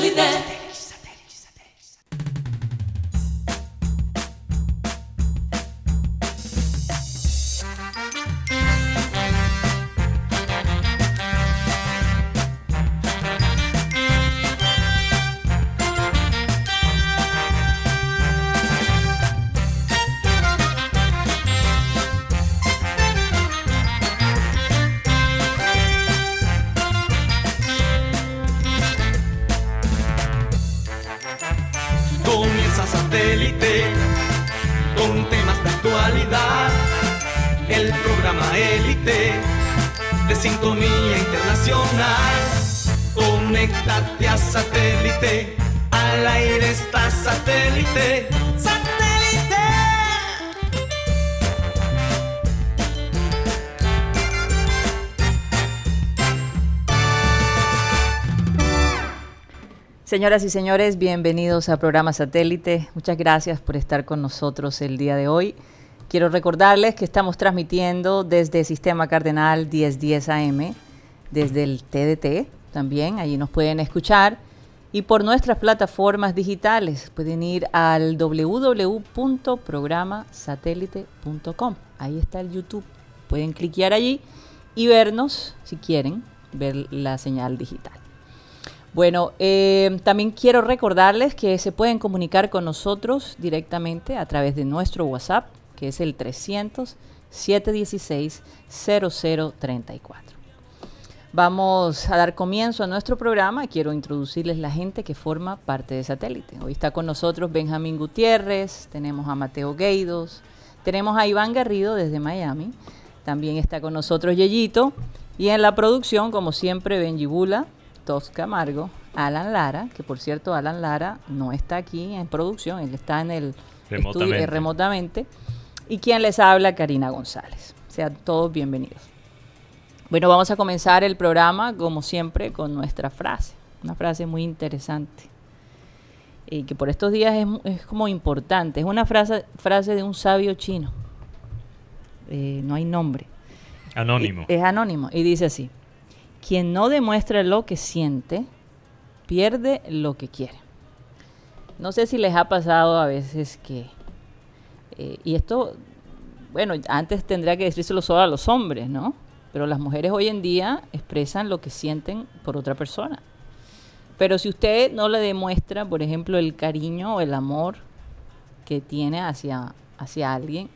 satélite. Señoras y señores, bienvenidos a programa Satélite. Muchas gracias por estar con nosotros el día de hoy. Quiero recordarles que estamos transmitiendo desde Sistema Cardenal 1010 AM, desde el TDT también, allí nos pueden escuchar. Y por nuestras plataformas digitales pueden ir al www.programasatélite.com. Ahí está el YouTube. Pueden cliquear allí y vernos si quieren ver la señal digital. Bueno, eh, también quiero recordarles que se pueden comunicar con nosotros directamente a través de nuestro WhatsApp, que es el 300 716 0034. Vamos a dar comienzo a nuestro programa. Quiero introducirles la gente que forma parte de Satélite. Hoy está con nosotros Benjamín Gutiérrez, tenemos a Mateo Gueidos, tenemos a Iván Garrido desde Miami, también está con nosotros Yeyito y en la producción, como siempre, Benji Bula, Tosca Amargo, Alan Lara, que por cierto Alan Lara no está aquí en producción, él está en el remotamente. estudio remotamente, y quien les habla, Karina González. Sean todos bienvenidos. Bueno, vamos a comenzar el programa, como siempre, con nuestra frase, una frase muy interesante, y que por estos días es, como importante, es una frase, frase de un sabio chino, eh, no hay nombre. Anónimo. es anónimo, y dice así, quien no demuestra lo que siente, pierde lo que quiere. No sé si les ha pasado a veces que, eh, y esto, bueno, antes tendría que decírselo solo a los hombres, ¿no? Pero las mujeres hoy en día expresan lo que sienten por otra persona. Pero si usted no le demuestra, por ejemplo, el cariño o el amor que tiene hacia, hacia alguien,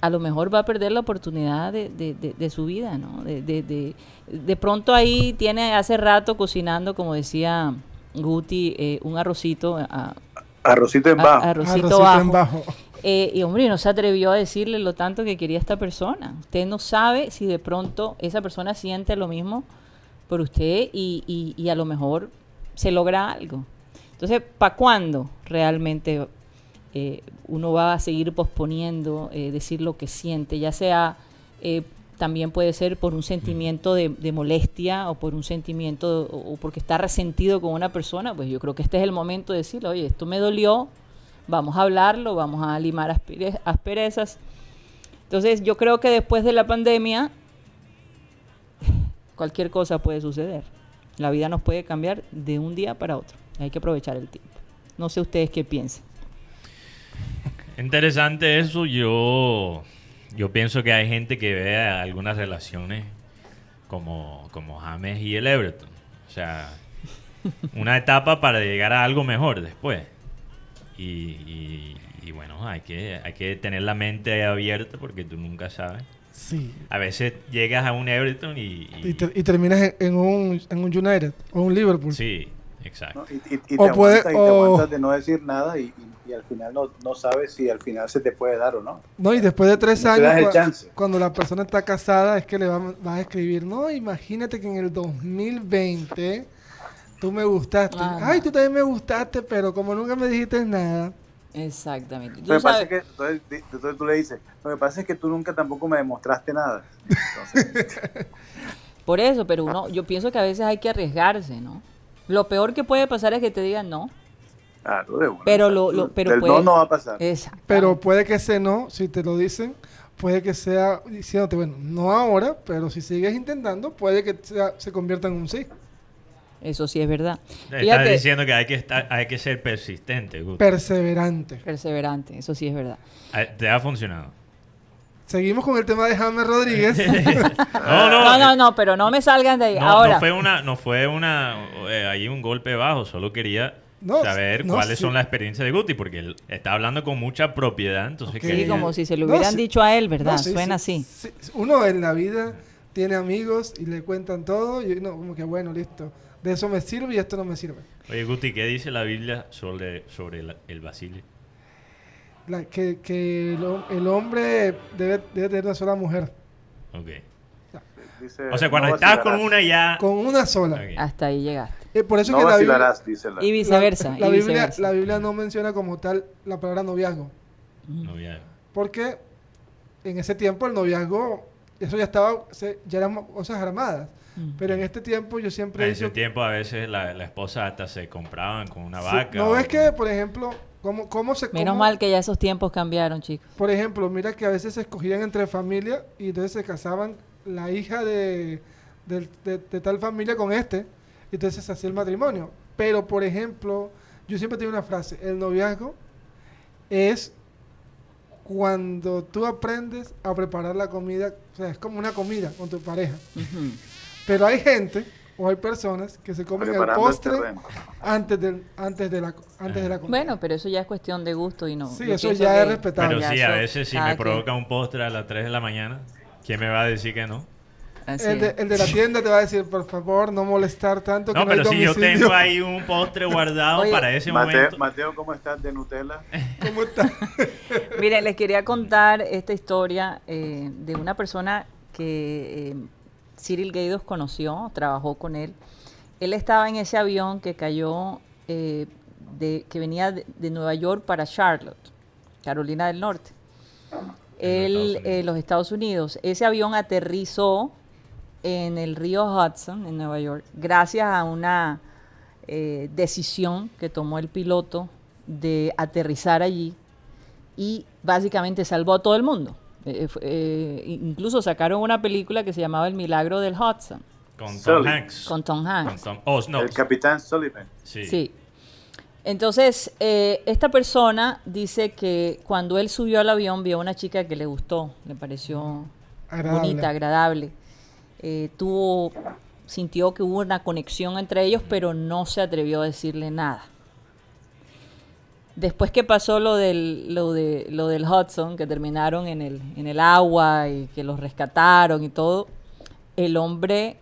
a lo mejor va a perder la oportunidad de, de, su vida, ¿no? De, de, pronto ahí tiene hace rato cocinando, como decía Guti, eh, un arrocito. arrocito en bajo. arrocito, en bajo. Eh, y hombre, no se atrevió a decirle lo tanto que quería esta persona. Usted no sabe si de pronto esa persona siente lo mismo por usted y, y, y a lo mejor se logra algo. Entonces, ¿para cuándo realmente eh, uno va a seguir posponiendo eh, decir lo que siente, ya sea eh, también puede ser por un sentimiento de, molestia o por un sentimiento o, porque está resentido con una persona, pues yo creo que este es el momento de decirle, oye, esto me dolió, vamos a hablarlo, vamos a limar asperezas. Entonces yo creo que después de la pandemia cualquier cosa puede suceder. La vida nos puede cambiar de un día para otro. Hay que aprovechar el tiempo. No sé ustedes qué piensan. Interesante eso. Yo, yo pienso que hay gente que ve algunas relaciones como, como James y el Everton. O sea, una etapa para llegar a algo mejor después. Y, bueno, hay que, hay que tener la mente abierta porque tú nunca sabes. Sí. A veces llegas a un Everton y... Y, terminas en, un, en un United o un Liverpool. Sí, exacto. y, te, aguantas, de no decir nada y, y al final no, no, sabes si al final se te puede dar o no. No, y después de tres años, cuando la persona está casada, es que le vas, a escribir, no, imagínate que en el 2020 tú me gustaste. Ay, tú también me gustaste, pero como nunca me dijiste nada. Exactamente. Lo que pasa es que, entonces, tú le dices, lo que pasa es que tú nunca tampoco me demostraste nada. Por eso, pero uno, yo pienso que a veces hay que arriesgarse, ¿no? Lo peor que puede pasar es que te digan no. Pero, lo, pero no no va a pasar. Pero puede que ese no, si te lo dicen, puede que sea diciéndote, bueno, no ahora, pero si sigues intentando, puede que se convierta en un sí. Eso sí es verdad. Estás diciendo que hay que, estar, hay que ser persistente. Perseverante. Perseverante, eso sí es verdad. Ah, ¿Te ha funcionado? Seguimos con el tema de James Rodríguez. no, no, no, no, pero no me salgan de ahí. Ahora. No fue una, no fue una, eh, ahí un golpe bajo, solo quería saber cuáles son las experiencias de Guti, porque él está hablando con mucha propiedad, entonces Sí, como si se lo hubieran dicho a él, ¿verdad? Suena así. Uno en la vida tiene amigos y le cuentan todo y uno como que bueno, listo. De eso me sirve y esto no me sirve. Oye, Guti, ¿qué dice la Biblia sobre, sobre el, el basilio? que, que el, hombre debe, debe, tener una sola mujer. Ok. o sea, cuando estás con una ya... Con una sola. Hasta ahí llegaste. Eh, por eso no que la Biblia, dice y viceversa. La, y Biblia, viceversa. la Biblia no menciona como tal la palabra noviazgo. Noviazgo. Porque en ese tiempo el noviazgo, eso ya estaba, ya eran cosas armadas. Pero en este tiempo yo siempre... En ese tiempo a veces la, la, esposa hasta se compraban con una vaca. ¿No ves que, por ejemplo, cómo, cómo se... Menos mal que ya esos tiempos cambiaron, chicos. Por ejemplo, mira que a veces se escogían entre familias y entonces se casaban la hija de, de, tal familia con este y entonces hacía el matrimonio. Pero, por ejemplo, yo siempre tengo una frase, el noviazgo es cuando tú aprendes a preparar la comida, o sea, es como una comida con tu pareja. Pero hay gente o hay personas que se comen el postre antes, del, antes, de la, antes de la comida. Bueno, pero eso ya es cuestión de gusto y no. Sí, eso ya es respetable. Pero sí, a veces si me provoca un postre a las 3 de la mañana, ¿quién me va a decir que no? El de, el de, la tienda te va a decir, por favor, no molestar tanto. No, pero si yo tengo ahí un postre guardado para ese momento. Mateo, ¿cómo estás de Nutella? ¿Cómo estás? Miren, les quería contar esta historia eh, de una persona que eh, Cyril Gaydos conoció, trabajó con él. Él estaba en ese avión que cayó, eh, de, que venía de, Nueva York para Charlotte, Carolina del Norte. Él, en los Estados Unidos. Ese avión aterrizó en el río Hudson, en Nueva York, gracias a una eh, decisión que tomó el piloto de aterrizar allí y básicamente salvó a todo el mundo. Eh, eh, incluso sacaron una película que se llamaba El Milagro del Hudson. Con Tom Hanks. Con Tom Hanks. Oh, el Capitán Sullivan. Sí. Entonces, eh, esta persona dice que cuando él subió al avión vio a una chica que le gustó, le pareció bonita, agradable. Tuvo, sintió que hubo una conexión entre ellos, pero no se atrevió a decirle nada. Después que pasó lo del, lo, de, lo del Hudson, que terminaron en el, en el agua y que los rescataron y todo, el hombre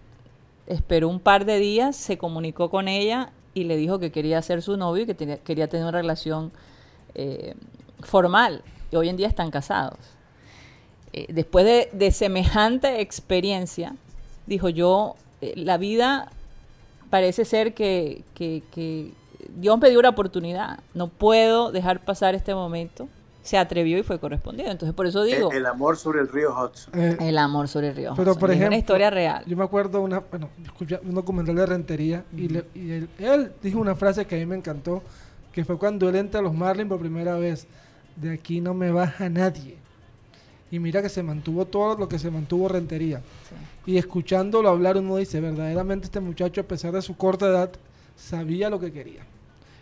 esperó un par de días, se comunicó con ella y le dijo que quería ser su novio y que tenía, quería tener una relación eh, formal. Y hoy en día están casados. Eh, después de, semejante experiencia, dijo yo, eh, la vida parece ser que, que, Dios me dio una oportunidad, no puedo dejar pasar este momento. Se atrevió y fue correspondido. Entonces, por eso digo. El, amor sobre el río Hudson. Eh, el amor sobre el río Pero, por ejemplo, una historia real. Yo me acuerdo una, bueno, un documental de Rentería y, él, dijo una frase que a mí me encantó, que fue cuando él entra a los Marlins por primera vez. De aquí no me baja nadie. Y mira que se mantuvo todo lo que se mantuvo Rentería. Y escuchándolo hablar uno dice, verdaderamente este muchacho, a pesar de su corta edad, sabía lo que quería.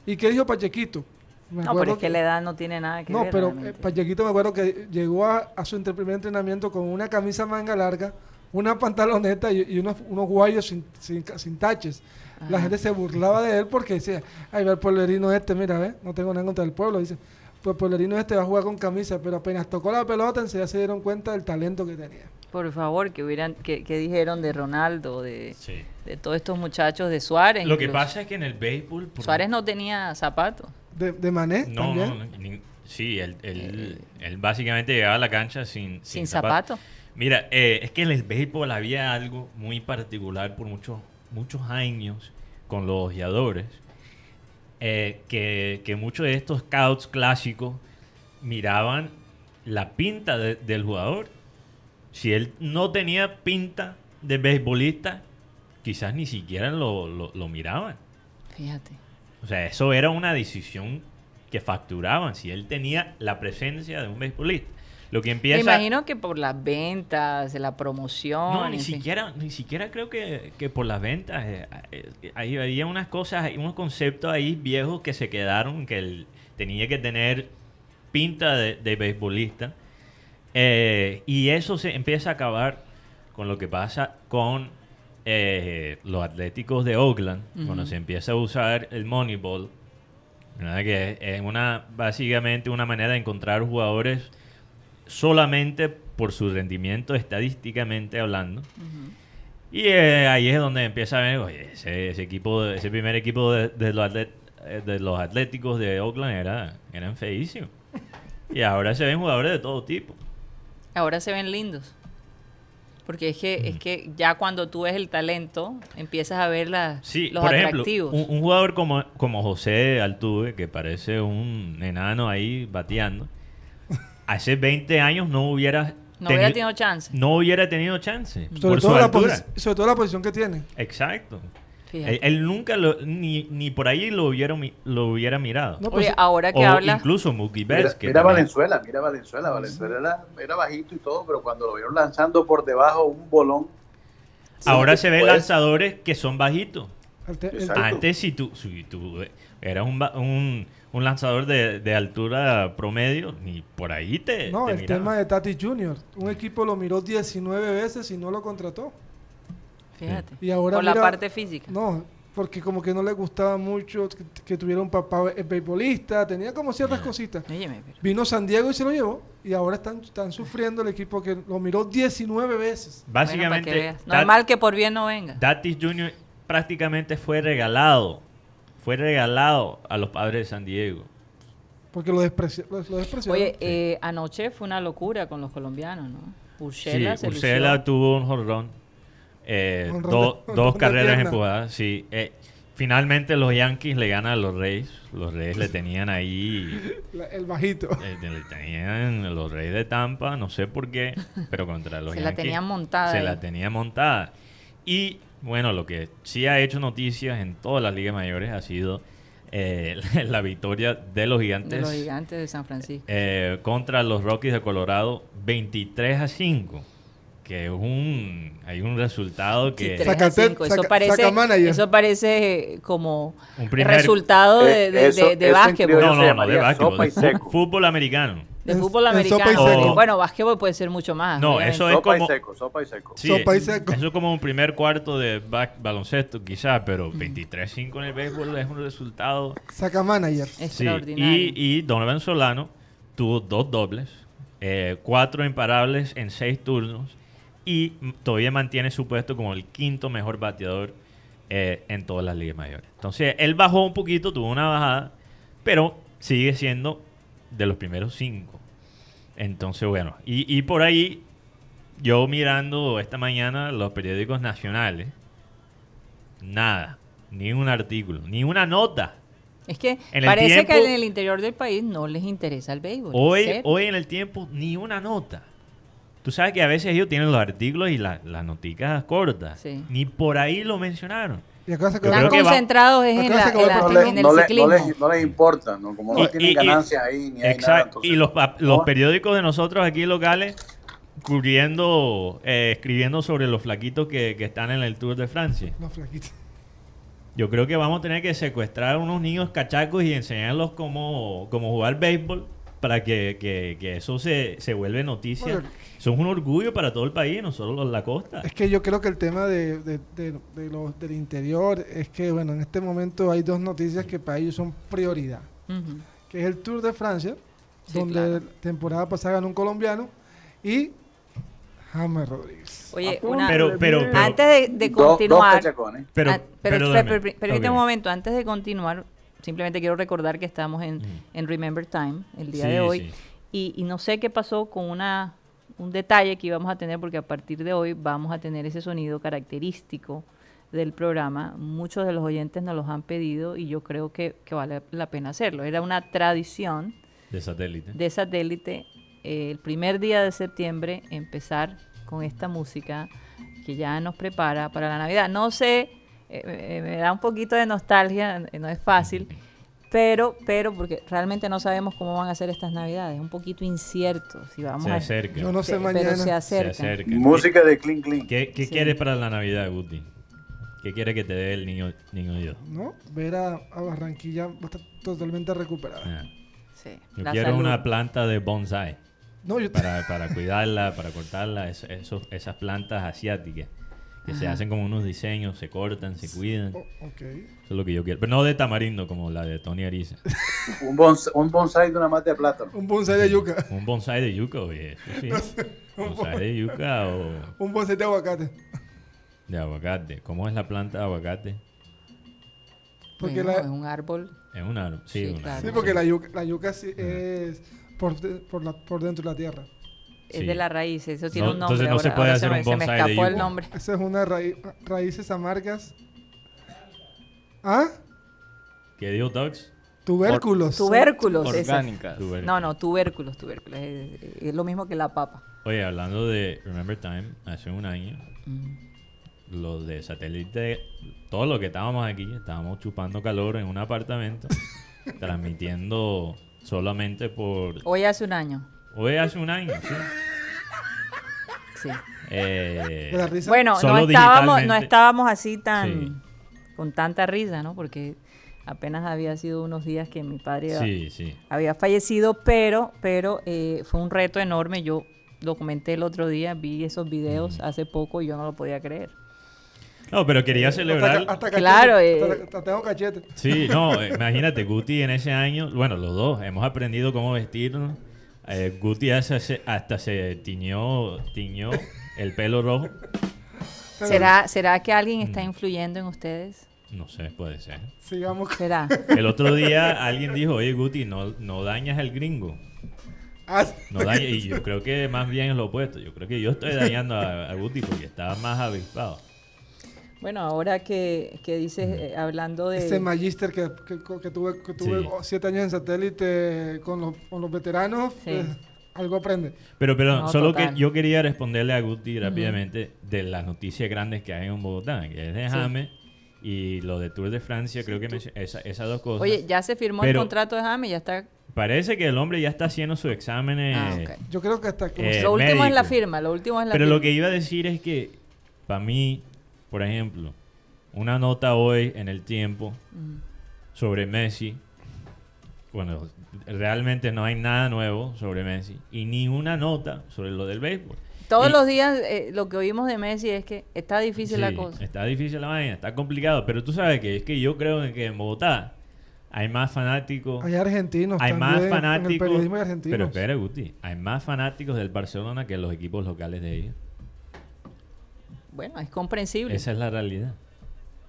¿Y qué dijo Pachequito? no, pero es que, la edad no tiene nada que ver. No, pero eh, Pachequito me acuerdo que llegó a, su primer entrenamiento con una camisa manga larga, una pantaloneta y, unos, unos guayos sin, sin, taches. La gente se burlaba de él porque decía, ay, va el pueblerino este, mira, ve, no tengo nada contra el pueblo. Dice, pues el pueblerino este va a jugar con camisa, pero apenas tocó la pelota, ya se dieron cuenta del talento que tenía. Por favor, que hubieran, que, dijeron de Ronaldo, de, de todos estos muchachos de Suárez. Lo que pasa es que en el béisbol... Suárez no tenía zapatos. ¿De, de Mané? No, no, sí, él, él, él, básicamente llegaba a la cancha sin, sin, zapatos. Mira, eh, es que en el béisbol había algo muy particular por muchos, muchos años con los ojeadores, eh, que, que muchos de estos scouts clásicos miraban la pinta del jugador si él no tenía pinta de beisbolista, quizás ni siquiera lo, lo, miraban. Fíjate. O sea, eso era una decisión que facturaban si él tenía la presencia de un beisbolista. Lo que empieza... Me imagino que por las ventas, la promoción... No, ni siquiera, ni siquiera creo que, por las ventas. Eh, eh, ahí había unas cosas, unos conceptos ahí viejos que se quedaron, que él tenía que tener pinta de, de beisbolista. Eh, y eso se empieza a acabar con lo que pasa con los atléticos de Oakland, cuando se empieza a usar el Moneyball, que es una básicamente una manera de encontrar jugadores solamente por su rendimiento estadísticamente hablando. Y eh, ahí es donde empieza a ver, oye, ese, equipo, ese primer equipo de, los, eh, de los Atléticos de Oakland era, eran feísimos. Y ahora se ven jugadores de todo tipo. Ahora se ven lindos. Porque es que, es que ya cuando tú ves el talento, empiezas a ver la, sí, los por atractivos. Ejemplo, un, jugador como, como José Altuve, que parece un enano ahí bateando, hace 20 años no hubiera no hubiera tenido chance. No hubiera tenido chance. Sobre, todo, la sobre todo la posición que tiene. Exacto. Él, nunca lo, ni, ni por ahí lo hubiera, lo hubiera mirado. No, pues, Oye, ahora que habla. Incluso Mookie Betts. Mira, Valenzuela, mira Valenzuela. Valenzuela era, bajito y todo, pero cuando lo vieron lanzando por debajo un bolón. Ahora se ven lanzadores que son bajitos. Antes, si tú, si tú eras un, un un lanzador de, altura promedio, ni por ahí te. No, el tema de Tati Jr. Un equipo lo miró 19 veces y no lo contrató. Fíjate. Y ahora Por la parte física. No, porque como que no le gustaba mucho que, tuviera un papá beisbolista, tenía como ciertas cositas. Vino San Diego y se lo llevó y ahora están, están sufriendo el equipo que lo miró 19 veces. Básicamente, normal que por bien no venga. Tatis Jr. prácticamente fue regalado fue regalado a los padres de San Diego. Porque lo, despreció, Oye, eh, anoche fue una locura con los colombianos, ¿no? Ursela, sí, Ursela tuvo un jorrón. Eh, dos carreras empujadas, sí. Eh, finalmente los Yankees le ganan a los Reyes. Los Reyes le tenían ahí... el bajito. le tenían los Reyes de Tampa, no sé por qué, pero contra los se Yankees... Se la tenían montada. Se la tenían montada. Y bueno, lo que sí ha hecho noticias en todas las ligas mayores ha sido eh, la victoria de los gigantes. De los gigantes de San Francisco. Eh, contra los Rockies de Colorado, 23 a 5. Que es un, hay un resultado que... eso, parece, eso parece como un resultado de, de, de, de básquetbol. No, no, no, de básquetbol. Fútbol americano. De fútbol americano. Bueno, básquetbol puede ser mucho más. No, eso es como. Y seco, sopa y seco. sopa y seco. Eso es como un primer cuarto de baloncesto, quizás, pero 23-5 en el béisbol es un resultado. Saca manager. Extraordinario. Y, Donovan Solano tuvo dos dobles, eh, cuatro imparables en seis turnos y todavía mantiene su puesto como el quinto mejor bateador eh, en todas las ligas mayores. Entonces, él bajó un poquito, tuvo una bajada, pero sigue siendo de los primeros cinco. Entonces, bueno, y, por ahí, yo mirando esta mañana los periódicos nacionales, nada, ni un artículo, ni una nota. Es que parece que en el interior del país no les interesa el béisbol. Hoy, hoy en el tiempo, ni una nota. Tú sabes que a veces ellos tienen los artículos y las noticas cortas. Ni por ahí lo mencionaron. Están concentrados en, el ciclismo. No les, importa, ¿no? Como no tienen ganancias ahí, ni hay nada, y los, los periódicos de nosotros aquí locales cubriendo, eh, escribiendo sobre los flaquitos que, que, están en el Tour de Francia. Los flaquitos. Yo creo que vamos a tener que secuestrar a unos niños cachacos y enseñarlos cómo, cómo jugar béisbol para que, que, que eso se, se vuelve noticia. Son un orgullo para todo el país, no solo la costa. Es que yo creo que el tema de, de, de, los, del interior es que, bueno, en este momento hay dos noticias que para ellos son prioridad. Que es el Tour de Francia, donde temporada pasada ganó un colombiano, y James Rodríguez. Oye, una, pero, pero, antes de, continuar, pero, pero, permíteme un momento, antes de continuar, simplemente quiero recordar que estamos en, en Remember Time el día de hoy. Y, y, no sé qué pasó con una un detalle que íbamos a tener porque a partir de hoy vamos a tener ese sonido característico del programa. Muchos de los oyentes nos los han pedido y yo creo que, vale la pena hacerlo. Era una tradición de satélite. De satélite, eh, el primer día de septiembre empezar con esta música que ya nos prepara para la Navidad. No sé, eh, eh, me da un poquito de nostalgia, no es fácil pero, pero, porque realmente no sabemos cómo van a ser estas navidades, un poquito incierto. Si vamos se a, acerca. Yo no sé mañana. Pero se acerca. Se acerca. Música de Clean Clean. ¿Qué, qué Sí. quieres para la Navidad, Guti? ¿Qué quiere que te dé el niño, niño Dios? ¿No? Ver a, a Barranquilla totalmente recuperada. Ah, Sí, Yo la quiero salud. una planta de bonsai No, yo para, para cuidarla, para cortarla, esas plantas asiáticas que se hacen como unos diseños, se cortan, se cuidan. Oh. Eso es lo que yo quiero. Pero no de tamarindo como la de Tony Ariza. Un, bons- un bonsai de una mata de plátano. Un bonsai de yuca. Un bonsai de yuca, oye, eso sí. Bonsai de yuca o Un bonsai de aguacate. de aguacate. ¿Cómo es la planta de aguacate? Porque Bueno, la- es un árbol. Es un árbol. Sí, Sí, un claro. Sí, árbol, porque la yuca, la yuca sí es por, de- por, la, por dentro de la tierra. Es Sí. de la raíz, eso tiene No, un nombre. entonces no se puede hacer me- un se me bonsai de escapó el nombre. Esa es una raíz, raíces amargas. ¿Ah? ¿Qué dijo Dogs? Tubérculos. Tubérculos. ese. Orgánicas. No, no, tubérculos, tubérculos. Es, es lo mismo que la papa. Oye, hablando de Remember Time, hace un año, Mm. los de satélite, todos los que estábamos aquí, estábamos chupando calor en un apartamento, transmitiendo solamente por... Hoy hace un año. Hoy hace un año, sí. Sí. Eh, De la risa. Bueno, no estábamos, no estábamos así tan Sí. con tanta risa, ¿no? Porque apenas había sido unos días que mi padre sí, sí. había fallecido, pero, pero eh, fue un reto enorme. Yo lo comenté el otro día, vi esos videos hace poco y yo no lo podía creer. No, pero quería celebrar... Hasta, hasta cachete, Claro, eh. hasta- hasta tengo cachete. Sí, no, eh, imagínate, Guti en ese año, bueno, los dos hemos aprendido cómo vestirnos. Eh, Guti hasta se, hasta se tiñó, tiñó el pelo rojo. ¿Será, ¿Será que alguien está Mm. influyendo en ustedes? No sé, puede ser. Sigamos. con- ¿Será? El otro día alguien dijo, oye Guti, no, no dañas al gringo. Ah, No daña- y yo creo que más bien es lo opuesto. Yo creo que yo estoy dañando a, a Guti porque estaba más avispado. Bueno, ahora que, que dices, eh, hablando de... ese magister que, que, que tuve, que tuve Sí. siete años en satélite con los, con los veteranos, Sí. eh, algo aprende. Pero, pero No, solo total. que yo quería responderle a Guti rápidamente de las noticias grandes que hay en Bogotá, que es de Sí. Jame y lo de Tour de Francia, creo que mencio- esa- esas dos cosas. Oye, ya se firmó el contrato de Jaime, ya está... Parece que el hombre ya está haciendo sus exámenes. Ah, ok. Yo creo que hasta como Eh, lo último es la firma, lo último es la Pero firma. lo que iba a decir es que, para mí, por ejemplo, una nota hoy en el tiempo Mm. sobre Messi, bueno, realmente no hay nada nuevo sobre Messi y ni una nota sobre lo del béisbol. Todos Y- los días eh, lo que oímos de Messi es que está difícil la cosa. Está difícil la vaina, está complicado, pero tú sabes que es que yo creo que en Bogotá hay más fanáticos, hay argentinos hay también más en el fanáticos, periodismo hay argentinos. pero espera Guti, hay más fanáticos del Barcelona que los equipos locales de ellos. Bueno, es comprensible. Esa es la realidad.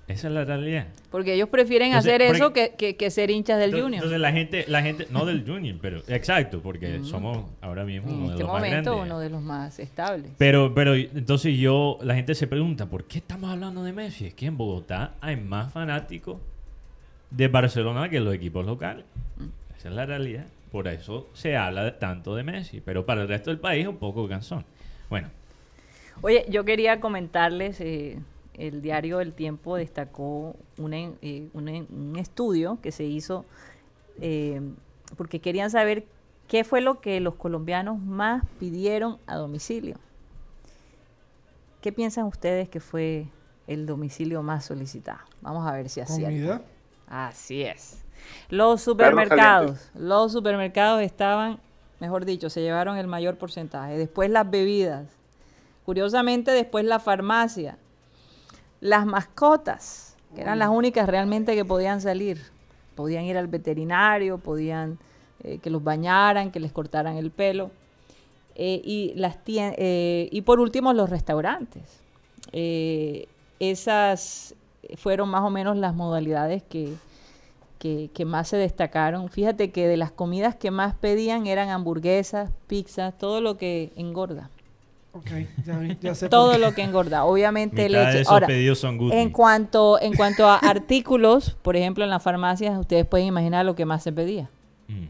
Esa es la realidad. Porque ellos prefieren Entonces, hacer eso que, que- que ser hinchas del Entonces- Junior. Entonces la gente, la gente, no del Junior, pero exacto, porque somos ahora mismo en uno de este los más momento grandes. uno de los más estables. Pero, pero entonces yo, la gente se pregunta, ¿por qué estamos hablando de Messi? Es que en Bogotá hay más fanáticos de Barcelona que los equipos locales. Mm. Esa es la realidad. Por eso se habla tanto de Messi. Pero para el resto del país es un poco cansón. Bueno, Oye, yo quería comentarles, eh, el diario El Tiempo destacó un, en- eh, un, en- un estudio que se hizo eh, porque querían saber qué fue lo que los colombianos más pidieron a domicilio. ¿Qué piensan ustedes que fue el domicilio más solicitado? Vamos a ver si así Comida. Así es. Los supermercados, los supermercados estaban, mejor dicho, se llevaron el mayor porcentaje. Después las bebidas. Curiosamente, después la farmacia. Las mascotas, que eran las únicas realmente que podían salir. Podían ir al veterinario, podían eh, que los bañaran, que les cortaran el pelo. Eh, y, las eh, y por último, los restaurantes. Esas fueron más o menos las modalidades que, que, que más se destacaron. Fíjate que de las comidas que más pedían eran hamburguesas, pizzas, todo lo que engorda. Ok, ya, vi, ya sé por Todo qué. lo que engorda. Obviamente mitad de leche. esos Ahora, pedidos son Guti. en cuanto, en cuanto a artículos, por ejemplo, en las farmacias, ustedes pueden imaginar lo que más se pedía. Mm.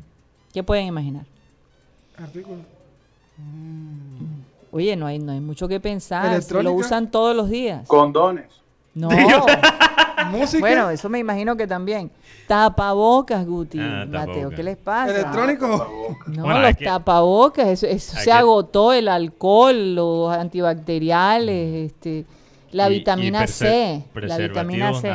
¿Qué pueden imaginar? Artículo. Oye, no hay, no hay mucho que pensar. si Lo usan todos los días. Condones. No, música. Bueno, eso me imagino que también. Tapabocas, Guti. Ah, Mateo, ¿qué les pasa? ¿Electrónico? No, los tapabocas, eso, se agotó el alcohol, los antibacteriales, este, la vitamina C. La vitamina C.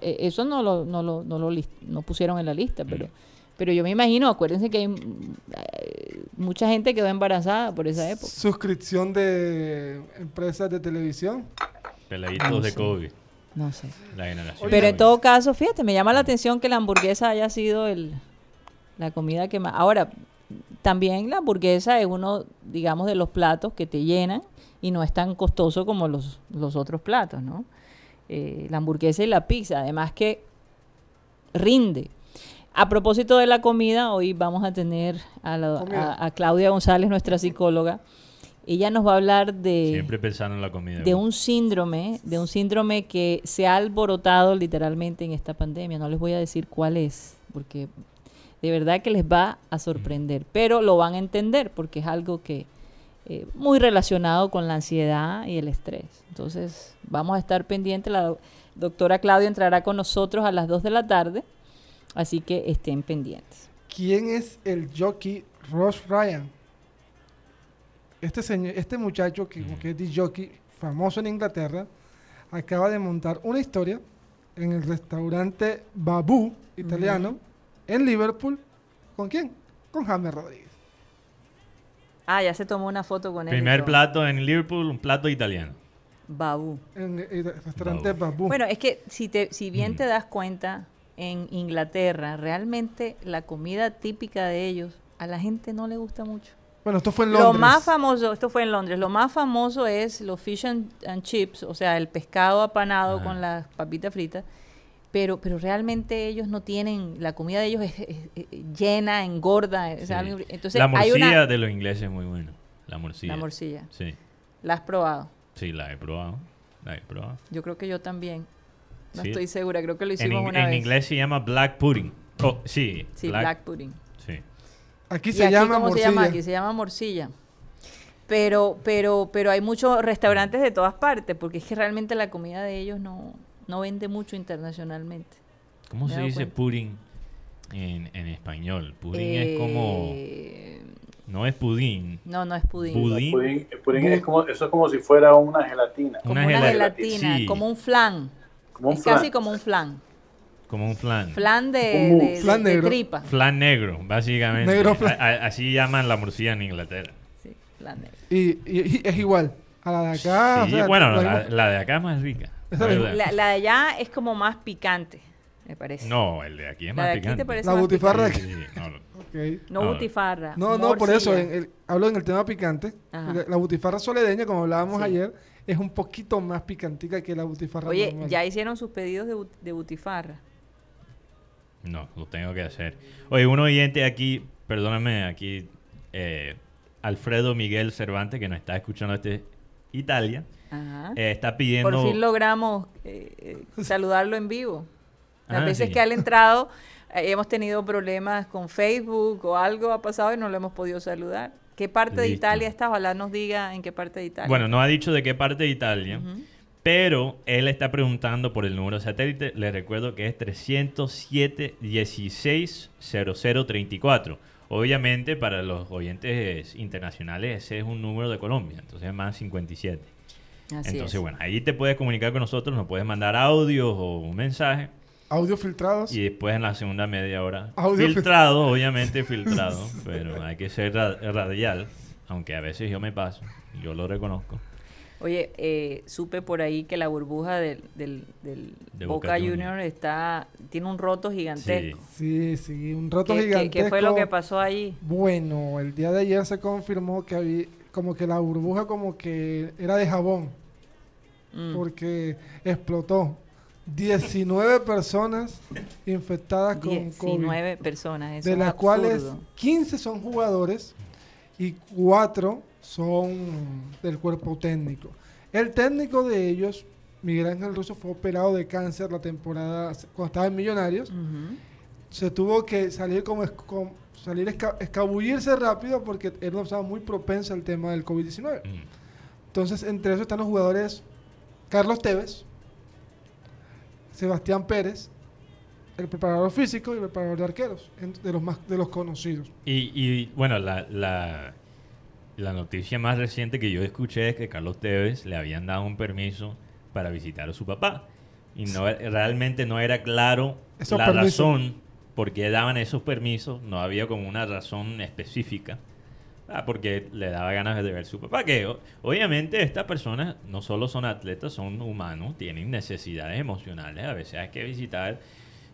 E, eso no lo, no lo, no lo no pusieron en la lista, pero. Pero yo me imagino, acuérdense que hay eh, mucha gente quedó embarazada por esa época. Suscripción de empresas de televisión. Peladitos de COVID. No sé. Pero en todo caso, fíjate, me llama la atención que la hamburguesa haya sido el, la comida que más... Ahora, también la hamburguesa es uno, digamos, de los platos que te llenan y no es tan costoso como los, los otros platos, ¿no? Eh, la hamburguesa y la pizza, además que rinde. A propósito de la comida, hoy vamos a tener a, Claudia González, nuestra psicóloga. Ella nos va a hablar de siempre pensando en la comida de un síndrome, de un síndrome que se ha alborotado literalmente en esta pandemia. No les voy a decir cuál es, porque de verdad que les va a sorprender, pero lo van a entender porque es algo que eh, muy relacionado con la ansiedad y el estrés. Entonces vamos a estar pendientes. La doctora Claudia entrará con nosotros a las 2 de la tarde Así que estén pendientes. ¿Quién es el jockey Ross Ryan? Este, señor, este muchacho que, que es jockey famoso en Inglaterra acaba de montar una historia en el restaurante Babu italiano en Liverpool. ¿Con quién? Con James Rodríguez. Ah, ya se tomó una foto con él. Primer plato en Liverpool, un plato italiano. Babu. En el restaurante Babu. Bueno, es que si, te, si bien te das cuenta, en Inglaterra, realmente la comida típica de ellos a la gente no le gusta mucho. Bueno, esto fue en Londres. Lo más famoso, esto fue en Londres, lo más famoso es los fish and, chips, o sea, el pescado apanado con las papitas fritas, pero, pero realmente ellos no tienen, la comida de ellos es, llena, engorda. entonces, la morcilla de los ingleses es muy buena, la morcilla. La morcilla. Sí. ¿La has probado? Sí, la he probado. La he probado. Yo creo que yo también. No estoy segura, creo que lo hicimos en, una en inglés se llama black pudding. Oh, sí. Sí, black, pudding. Aquí se llama ¿cómo se llama? Aquí se llama morcilla. Pero, pero, pero hay muchos restaurantes de todas partes, porque es que realmente la comida de ellos no, no vende mucho internacionalmente. ¿Cómo se dice pudding en, en español? Pudding es como... Eh, no es pudín. No, no es pudín. Pudín, pudín, es como, eso es como si fuera una gelatina. Como una, gelatina, como un flan es casi como un flan. Como un flan. Flan de, flan negro. tripa. Flan negro, básicamente. Negro así llaman la morcilla en Inglaterra. Sí, flan negro. Y, es igual a la de acá. Sí, bueno, la, de acá es más rica. La, de allá es como más picante, me parece. No, el de aquí es más picante. la butifarra de aquí. no, no, butifarra. No, no, por eso hablo en el tema picante. La butifarra soledeña, como hablábamos ayer, es un poquito más picantica que la butifarra. Oye, ¿ya hicieron sus pedidos de, de butifarra? No, lo tengo que hacer. Oye, un oyente aquí, perdóname, aquí, eh, Alfredo Miguel Cervantes, que nos está escuchando desde Italia, eh, está pidiendo... Por fin logramos eh, saludarlo en vivo. Las ah, veces que ha entrado hemos tenido problemas con Facebook o algo ha pasado y no lo hemos podido saludar. ¿Qué parte de Italia está? Ojalá nos diga en qué parte de Italia. Bueno, no ha dicho de qué parte de Italia, pero él está preguntando por el número de satélite. Le recuerdo que es 307 16 0034. Obviamente, para los oyentes internacionales, ese es un número de Colombia, entonces es más 57. entonces, bueno, ahí te puedes comunicar con nosotros, nos puedes mandar audios o un mensaje. Audio filtrados. Y después en la segunda media hora. filtrado, obviamente filtrado, pero hay que ser radial, aunque a veces yo me paso, yo lo reconozco. Oye, eh, supe por ahí que la burbuja del, del, Boca, Junior está tiene un roto gigantesco. Sí, sí, un roto gigantesco. ¿qué, fue lo que pasó ahí? Bueno, el día de ayer se confirmó que había como que la burbuja como que era de jabón. Mm. Porque explotó. 19 personas infectadas con 19 personas, de las cuales 15 son jugadores y 4 son del cuerpo técnico. El técnico de ellos, Miguel Ángel Russo, fue operado de cáncer la temporada cuando estaba en Millonarios. Se tuvo que salir como, salir escabullirse rápido porque él no estaba muy propenso al tema del COVID-19. Entonces, entre esos están los jugadores Carlos Tevez, Sebastián Pérez, el preparador físico y el preparador de arqueros, de los más de los conocidos. Y, bueno, la, la, la, noticia más reciente que yo escuché es que Carlos Tevez le habían dado un permiso para visitar a su papá. Y no, realmente no era claro la razón por qué daban esos permisos, no había como una razón específica. Ah, porque le daba ganas de ver a su papá. Que obviamente estas personas no solo son atletas, son humanos, tienen necesidades emocionales. A veces hay que visitar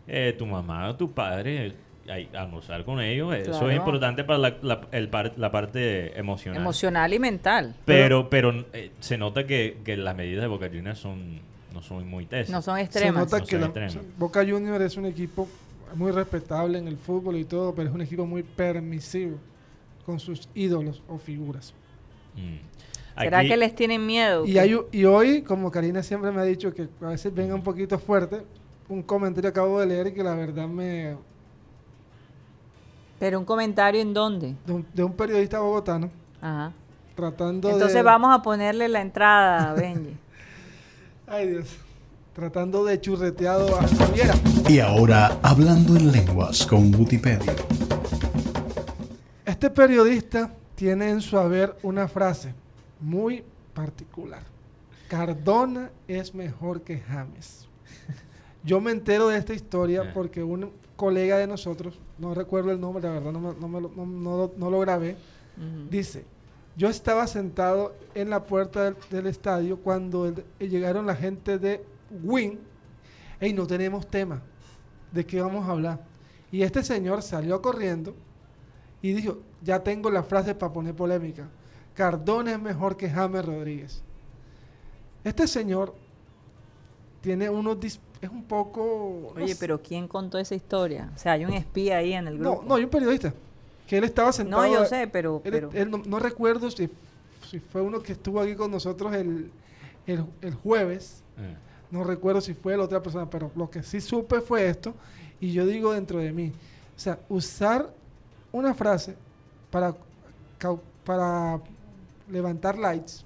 eh, tu mamá o tu padre, hay, almorzar con ellos. Eso es importante para la, el la, parte emocional. Emocional y mental. Pero, pero eh, se nota que, que, las medidas de Boca Juniors son, no son muy tesas. No son extremas. Se nota que Boca Juniors es un equipo muy respetable en el fútbol y todo, pero es un equipo muy permisivo con sus ídolos o figuras. Mm. ¿Será que les tienen miedo? Y, hay, y hoy, como Karina siempre me ha dicho que a veces venga un poquito fuerte, un comentario acabo de leer y que la verdad me... ¿Pero un comentario en dónde? De un, periodista bogotano. Ajá. Tratando Entonces vamos a ponerle la entrada, Benji. Ay, Dios. Tratando de churreteado a Javiera. Y ahora, hablando en lenguas con Wikipedia. Este periodista tiene en su haber una frase muy particular. Cardona es mejor que James. Yo me entero de esta historia porque un colega de nosotros, no recuerdo el nombre, la verdad no, lo grabé, dice, yo estaba sentado en la puerta del, estadio cuando llegaron la gente de Win, y no tenemos tema, ¿de qué vamos a hablar? Y este señor salió corriendo y dijo, ya tengo la frase para poner polémica. Cardona es mejor que James Rodríguez. Este señor tiene unos... Es un poco... Oye, pero ¿quién contó esa historia? O sea, hay un espía ahí en el grupo. No, no, hay un periodista. Que él estaba sentado... No, yo sé, pero... Él, no, recuerdo si, si, fue uno que estuvo aquí con nosotros el, el, jueves. Eh. No recuerdo si fue la otra persona, pero lo que sí supe fue esto. Y yo digo dentro de mí. O sea, usar una frase para, para levantar likes.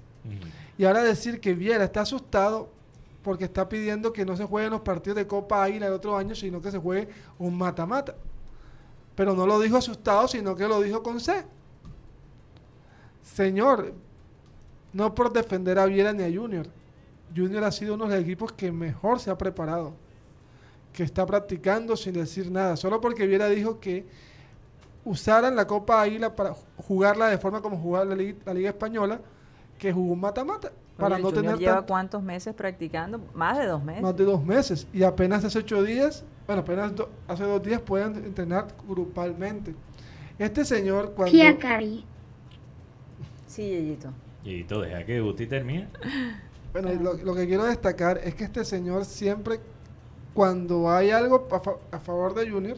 Y ahora decir que Viera está asustado porque está pidiendo que no se jueguen los partidos de Copa Águila el otro año, sino que se juegue un mata-mata. Pero no lo dijo asustado, sino que lo dijo con C. Señor, no por defender a Viera ni a Junior. Junior ha sido uno de los equipos que mejor se ha preparado, que está practicando sin decir nada, solo porque Viera dijo que usaran la Copa Águila para jugarla de forma como jugaba la Liga, Española, que jugó un mata-mata. Para no tener lleva cuántos meses practicando? Más de dos meses. Más de dos meses. Y apenas hace ocho días, bueno, apenas hace dos días pueden entrenar grupalmente. Este señor cuando... Tía Cari. Sí, Yeyito. Yeyito, deja que Guti termine. Bueno, lo, que quiero destacar es que este señor siempre, cuando hay algo a favor de Junior,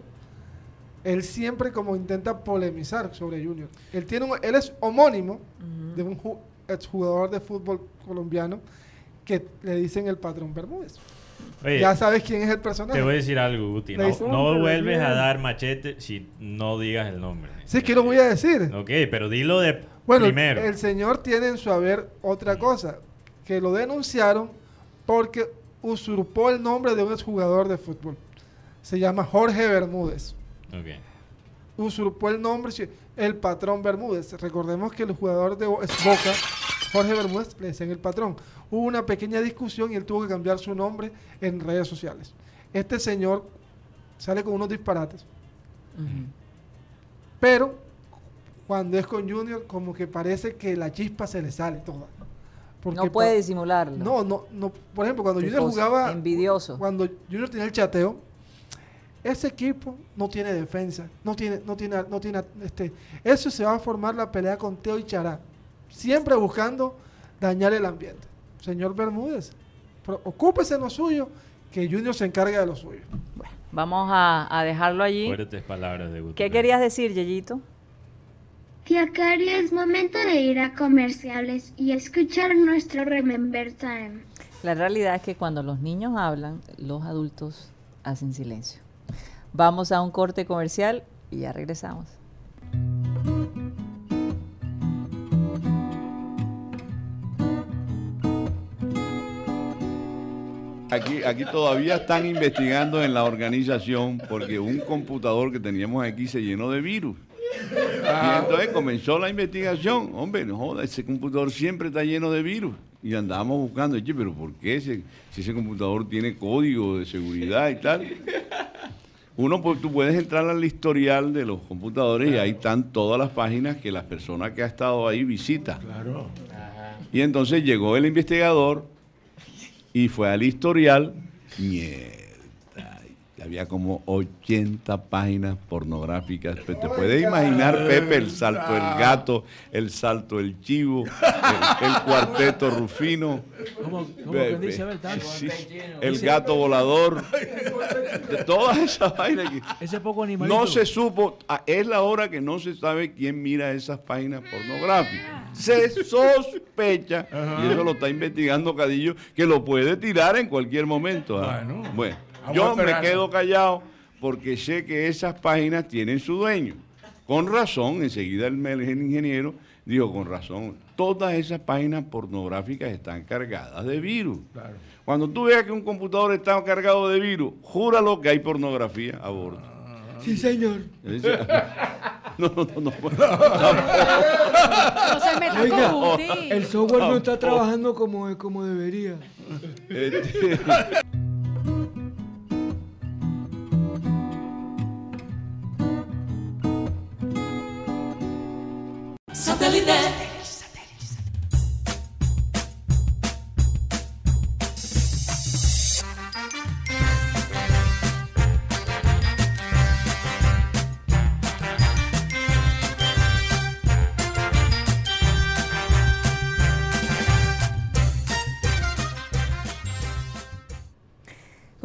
él siempre como intenta polemizar sobre Junior. Él, tiene un, él es homónimo de un exjugador de fútbol colombiano que le dicen el patrón Bermúdez. ya sabes quién es el personaje. Te voy a decir algo, Guti. No, vuelves a dar machete si no digas el nombre. Sí, que lo voy a decir. Ok, pero dilo de bueno, primero. El señor tiene en su haber otra cosa, que lo denunciaron porque usurpó el nombre de un exjugador de fútbol. Se llama Jorge Bermúdez. Usurpó el nombre, el patrón Bermúdez. Recordemos que el jugador de Boca, Jorge Bermúdez, le decían el patrón. Hubo una pequeña discusión y él tuvo que cambiar su nombre en redes sociales. Este señor sale con unos disparates. Pero cuando es con Junior, como que parece que la chispa se le sale toda. no puede disimularlo. No, no, no. Por ejemplo, cuando Junior jugaba. Envidioso. Cuando Junior tenía el chateo, ese equipo no tiene defensa, no tiene, no tiene, no tiene, este, eso se va a formar la pelea con Teo y Chará, siempre buscando dañar el ambiente. Señor Bermúdez, ocúpese en lo suyo, que Junior se encarga de lo suyo. Bueno, vamos a, dejarlo allí. Fuertes palabras de ¿Qué querías decir, Yeyito? Tía Cari, es momento de ir a comerciales y escuchar nuestro Remember Time. La realidad es que cuando los niños hablan, los adultos hacen silencio. Vamos a un corte comercial y ya regresamos. aquí, aquí todavía están investigando en la organización porque un computador que teníamos aquí se llenó de virus. Y ah. entonces comenzó la investigación. Hombre, no joda, ese computador siempre está lleno de virus. Y andábamos buscando, pero ¿por qué si ese computador tiene código de seguridad y tal? Uno, pues tú puedes entrar al historial de los computadores y ahí están todas las páginas que las personas que ha estado ahí visita. Claro. Y entonces llegó el investigador y fue al historial. Había como 80 páginas pornográficas. Te puedes imaginar, Pepe, el salto del gato, el salto del chivo, el, cuarteto rufino. el gato volador. De todas esas páginas. Ese poco No se supo. Es la hora que no se sabe quién mira esas páginas pornográficas. Se sospecha, y eso lo está investigando Cadillo, que lo puede tirar en cualquier momento. ¿ah? bueno yo me quedo callado porque sé que esas páginas tienen su dueño. Con razón, enseguida el, ingeniero dijo, con razón, todas esas páginas pornográficas están cargadas de virus. Cuando tú veas que un computador está cargado de virus, júralo que hay pornografía a bordo. Ah. Sí, señor. No, no, no, no. No, se El software no está trabajando como, como debería. Este...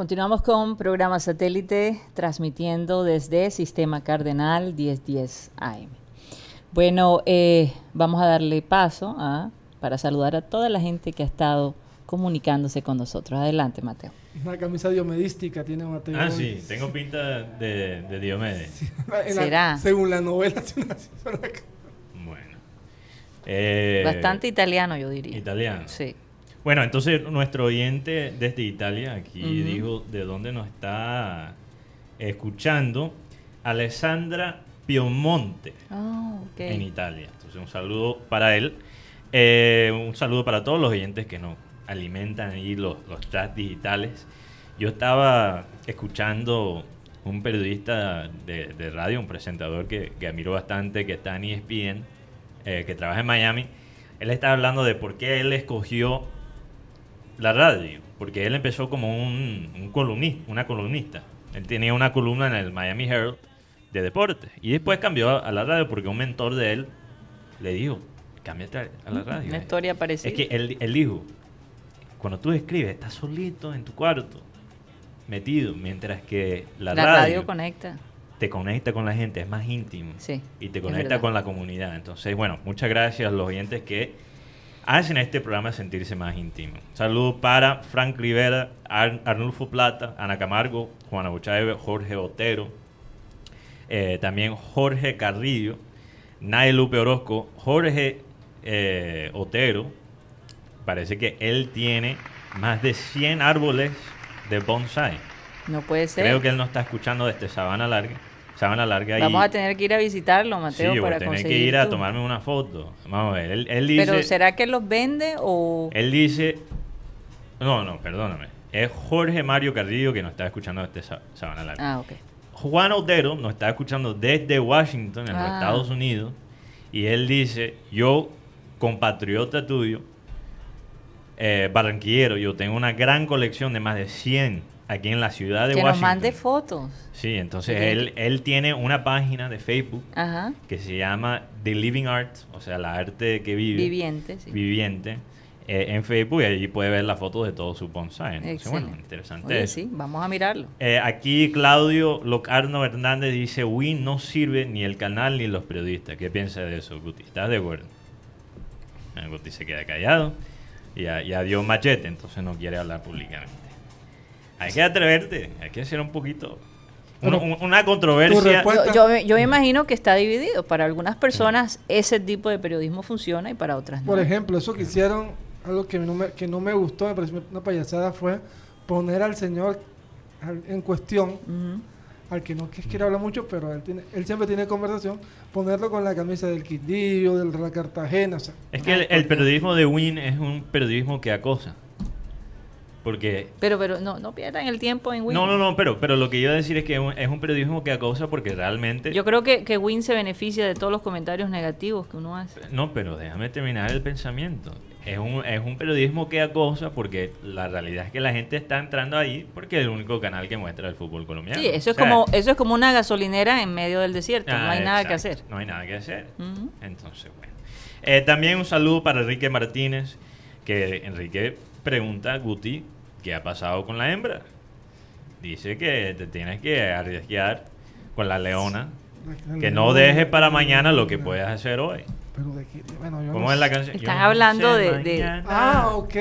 Continuamos con programa satélite transmitiendo desde Sistema Cardenal 1010 AM. Bueno, eh, vamos a darle paso a, para saludar a toda la gente que ha estado comunicándose con nosotros. Adelante, Mateo. Una camisa diomedística tiene Mateo. Ah, sí, tengo pinta de, de Diomedes. ¿Será? según la novela. bueno. Eh, Bastante italiano, yo diría. Italiano. Sí. Bueno, entonces nuestro oyente desde Italia aquí dijo de dónde nos está escuchando. Alessandra Piemonte, ah, en Italia. Entonces, un saludo para él. Eh, un saludo para todos los oyentes que nos alimentan ahí los, los chats digitales. Yo estaba escuchando un periodista de, radio, un presentador que, que, admiro bastante, que está en ESPN, eh, que trabaja en Miami. Él está hablando de por qué él escogió la radio. Porque él empezó como un, un columnista, una columnista. Él tenía una columna en el Miami Herald de deporte. Y después cambió a la radio porque un mentor de él le dijo, cámbiate a la radio. Una historia parecida. Es que él, él dijo, cuando tú escribes, estás solito en tu cuarto, metido, mientras que la, radio, conecta. Te conecta con la gente, es más íntimo. Sí, y te conecta con la comunidad. Entonces, bueno, muchas gracias a los oyentes que hacen este programa sentirse más íntimo. Saludos para Frank Rivera, Arnulfo Plata, Ana Camargo, Juana Buchaeve, Jorge Otero, eh, también Jorge Carrillo, Nael Lupe Orozco, Jorge eh, Otero, parece que él tiene más de 100 árboles de bonsai. No puede ser. Creo que él no está escuchando desde Sabana Larga. Sabana Larga Vamos a tener que ir a visitarlo, Mateo, sí, para voy a tener que ir a tomarme una foto. Vamos a ver. Él, dice, Pero ¿será que los vende o...? Él dice... No, no, perdóname. Es Jorge Mario Carrillo que nos está escuchando desde Sabana Larga. Ah, ok. Juan Otero nos está escuchando desde Washington, en los ah. Estados Unidos, y él dice, yo, compatriota tuyo, eh, barranquillero, yo tengo una gran colección de más de 100 aquí en la ciudad de Washington. Que nos mande fotos. Sí, entonces él, él tiene una página de Facebook que se llama The Living Art, o sea, la arte que vive. Viviente, sí. Viviente. Eh, en Facebook y allí puede ver la foto de todos sus bonsai. bueno, interesante. sí, vamos a mirarlo. Eh, aquí Claudio Locarno Hernández dice, Win no sirve ni el canal ni los periodistas. ¿Qué piensa de eso, Guti? ¿Estás de acuerdo? Eh, Guti se queda callado. Ya, ya dio machete, entonces no quiere hablar públicamente. Hay que atreverte, hay que hacer un poquito una, controversia. Yo, yo, me imagino que está dividido. Para algunas personas ese tipo de periodismo funciona y para otras no. Por ejemplo, eso que hicieron algo que no me, que no me gustó, me pareció una payasada, fue poner al Señor en cuestión, al que no quiere hablar mucho, pero él, tiene, él siempre tiene conversación, ponerlo con la camisa del Quindío, del la Cartagena. es que el, periodismo de Win es un periodismo que acosa. Porque... Pero, pero no, no pierdan el tiempo en Win. No, no, no, pero, pero lo que yo iba a decir es que es un periodismo que acosa porque realmente... Yo creo que, que Win se beneficia de todos los comentarios negativos que uno hace. No, pero déjame terminar el pensamiento es un, es un periodismo que acosa porque la realidad es que la gente está entrando ahí porque es el único canal que muestra el fútbol colombiano. Sí, eso es, como, eso es como una gasolinera en medio del desierto, no hay ah, nada que hacer. No hay nada que hacer. Entonces, bueno. Eh, también un saludo para Enrique Martínez, que Enrique pregunta, Guti, ¿qué ha pasado con la hembra? Dice que te tienes que arriesgar con la leona, que no dejes para mañana lo que puedes hacer hoy. Pero de bueno, yo ¿Cómo es la canción? Están hablando de, Ah, ok.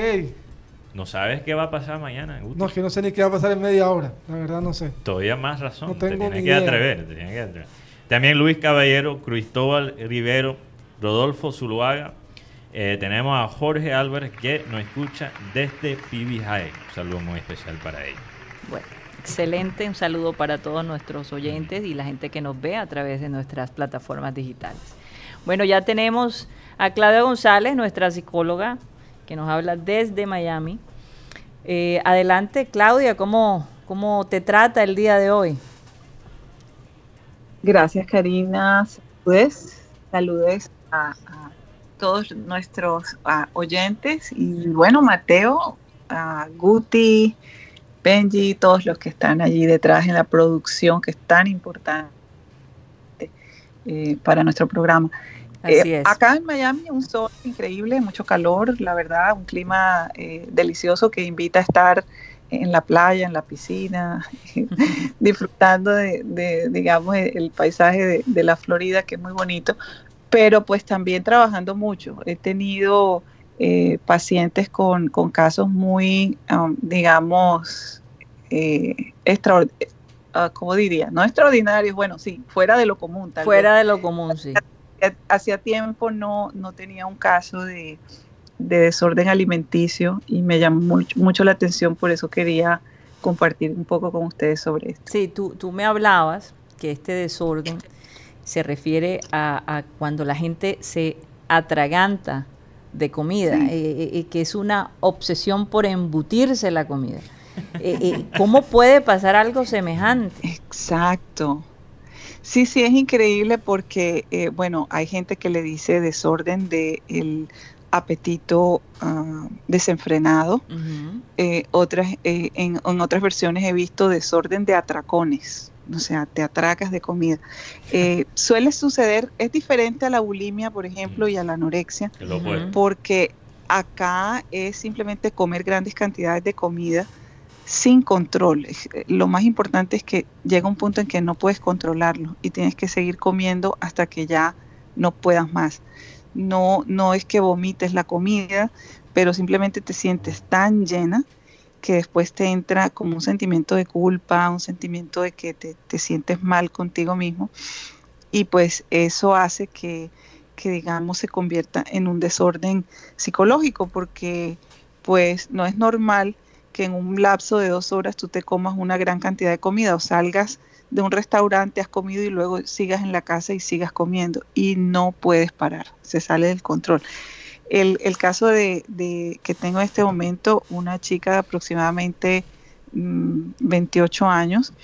¿No sabes qué va a pasar mañana? No, es que no sé ni qué va a pasar en media hora. La verdad no sé. Todavía más razón. No tengo te tienes que atrever, te que atrever. También Luis Caballero, Cristóbal Rivero, Rodolfo Zuluaga. Eh, tenemos a Jorge Álvarez que nos escucha desde PB High. Un saludo muy especial para ellos. Bueno, excelente. Un saludo para todos nuestros oyentes y la gente que nos ve a través de nuestras plataformas digitales. Bueno, ya tenemos a Claudia González, nuestra psicóloga, que nos habla desde Miami. Eh, adelante, Claudia, ¿cómo, ¿cómo te trata el día de hoy? Gracias, Karina. Saludes, saludes a, todos nuestros oyentes y bueno, Mateo, a Guti, Benji, todos los que están allí detrás en la producción que es tan importante eh, para nuestro programa. Eh, acá en Miami un sol increíble, mucho calor, la verdad, un clima eh, delicioso que invita a estar en la playa, en la piscina, disfrutando de, digamos, el paisaje de, la Florida, que es muy bonito, pero pues también trabajando mucho. He tenido pacientes con, casos muy, um, digamos, extraordinarios Ah, ¿cómo diría? No extraordinarios, bueno, sí, fuera de lo común. fuera de lo común, sí. Hacía tiempo no, no tenía un caso de, desorden alimenticio y me llamó mucho, mucho, la atención, por eso quería compartir un poco con ustedes sobre esto. Sí, tú, tú me hablabas que este desorden se refiere a, cuando la gente se atraganta de comida, eh, eh, eh, que es una obsesión por embutirse la comida. Eh, eh, ¿Cómo puede pasar algo semejante? Exacto. Sí, sí, es increíble porque, eh, bueno, hay gente que le dice desorden del apetito ah, desenfrenado. otras, en, otras versiones he visto desorden de atracones. O sea, te atracas de comida. suele suceder, es diferente a la bulimia, por ejemplo, y a la anorexia, porque acá es simplemente comer grandes cantidades de comida sin control. Eh, lo más importante es que llega un punto en que no puedes controlarlo y tienes que seguir comiendo hasta que ya no puedas más. No, no es que vomites la comida, pero simplemente te sientes tan llena que después te entra como un sentimiento de culpa, un sentimiento de que te, te sientes mal contigo mismo y pues eso hace que, que digamos se convierta en un desorden psicológico porque pues no es normal que en un lapso de dos horas tú te comas una gran cantidad de comida o salgas de un restaurante, has comido y luego sigas en la casa y sigas comiendo y no puedes parar, se sale del control. El, caso de, que tengo en este momento, una chica de aproximadamente 28 mm, años,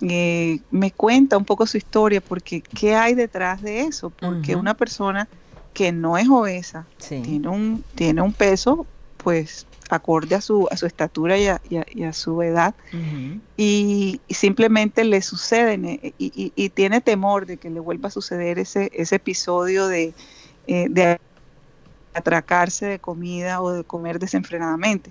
eh, me cuenta un poco su historia, porque ¿qué hay detrás de eso? Porque una persona que no es obesa, tiene, un, tiene un peso pues acorde a su, a su estatura y a, su edad, y, simplemente le sucede y, tiene temor de que le vuelva a suceder ese, ese episodio de, eh, de atracarse de comida o de comer desenfrenadamente.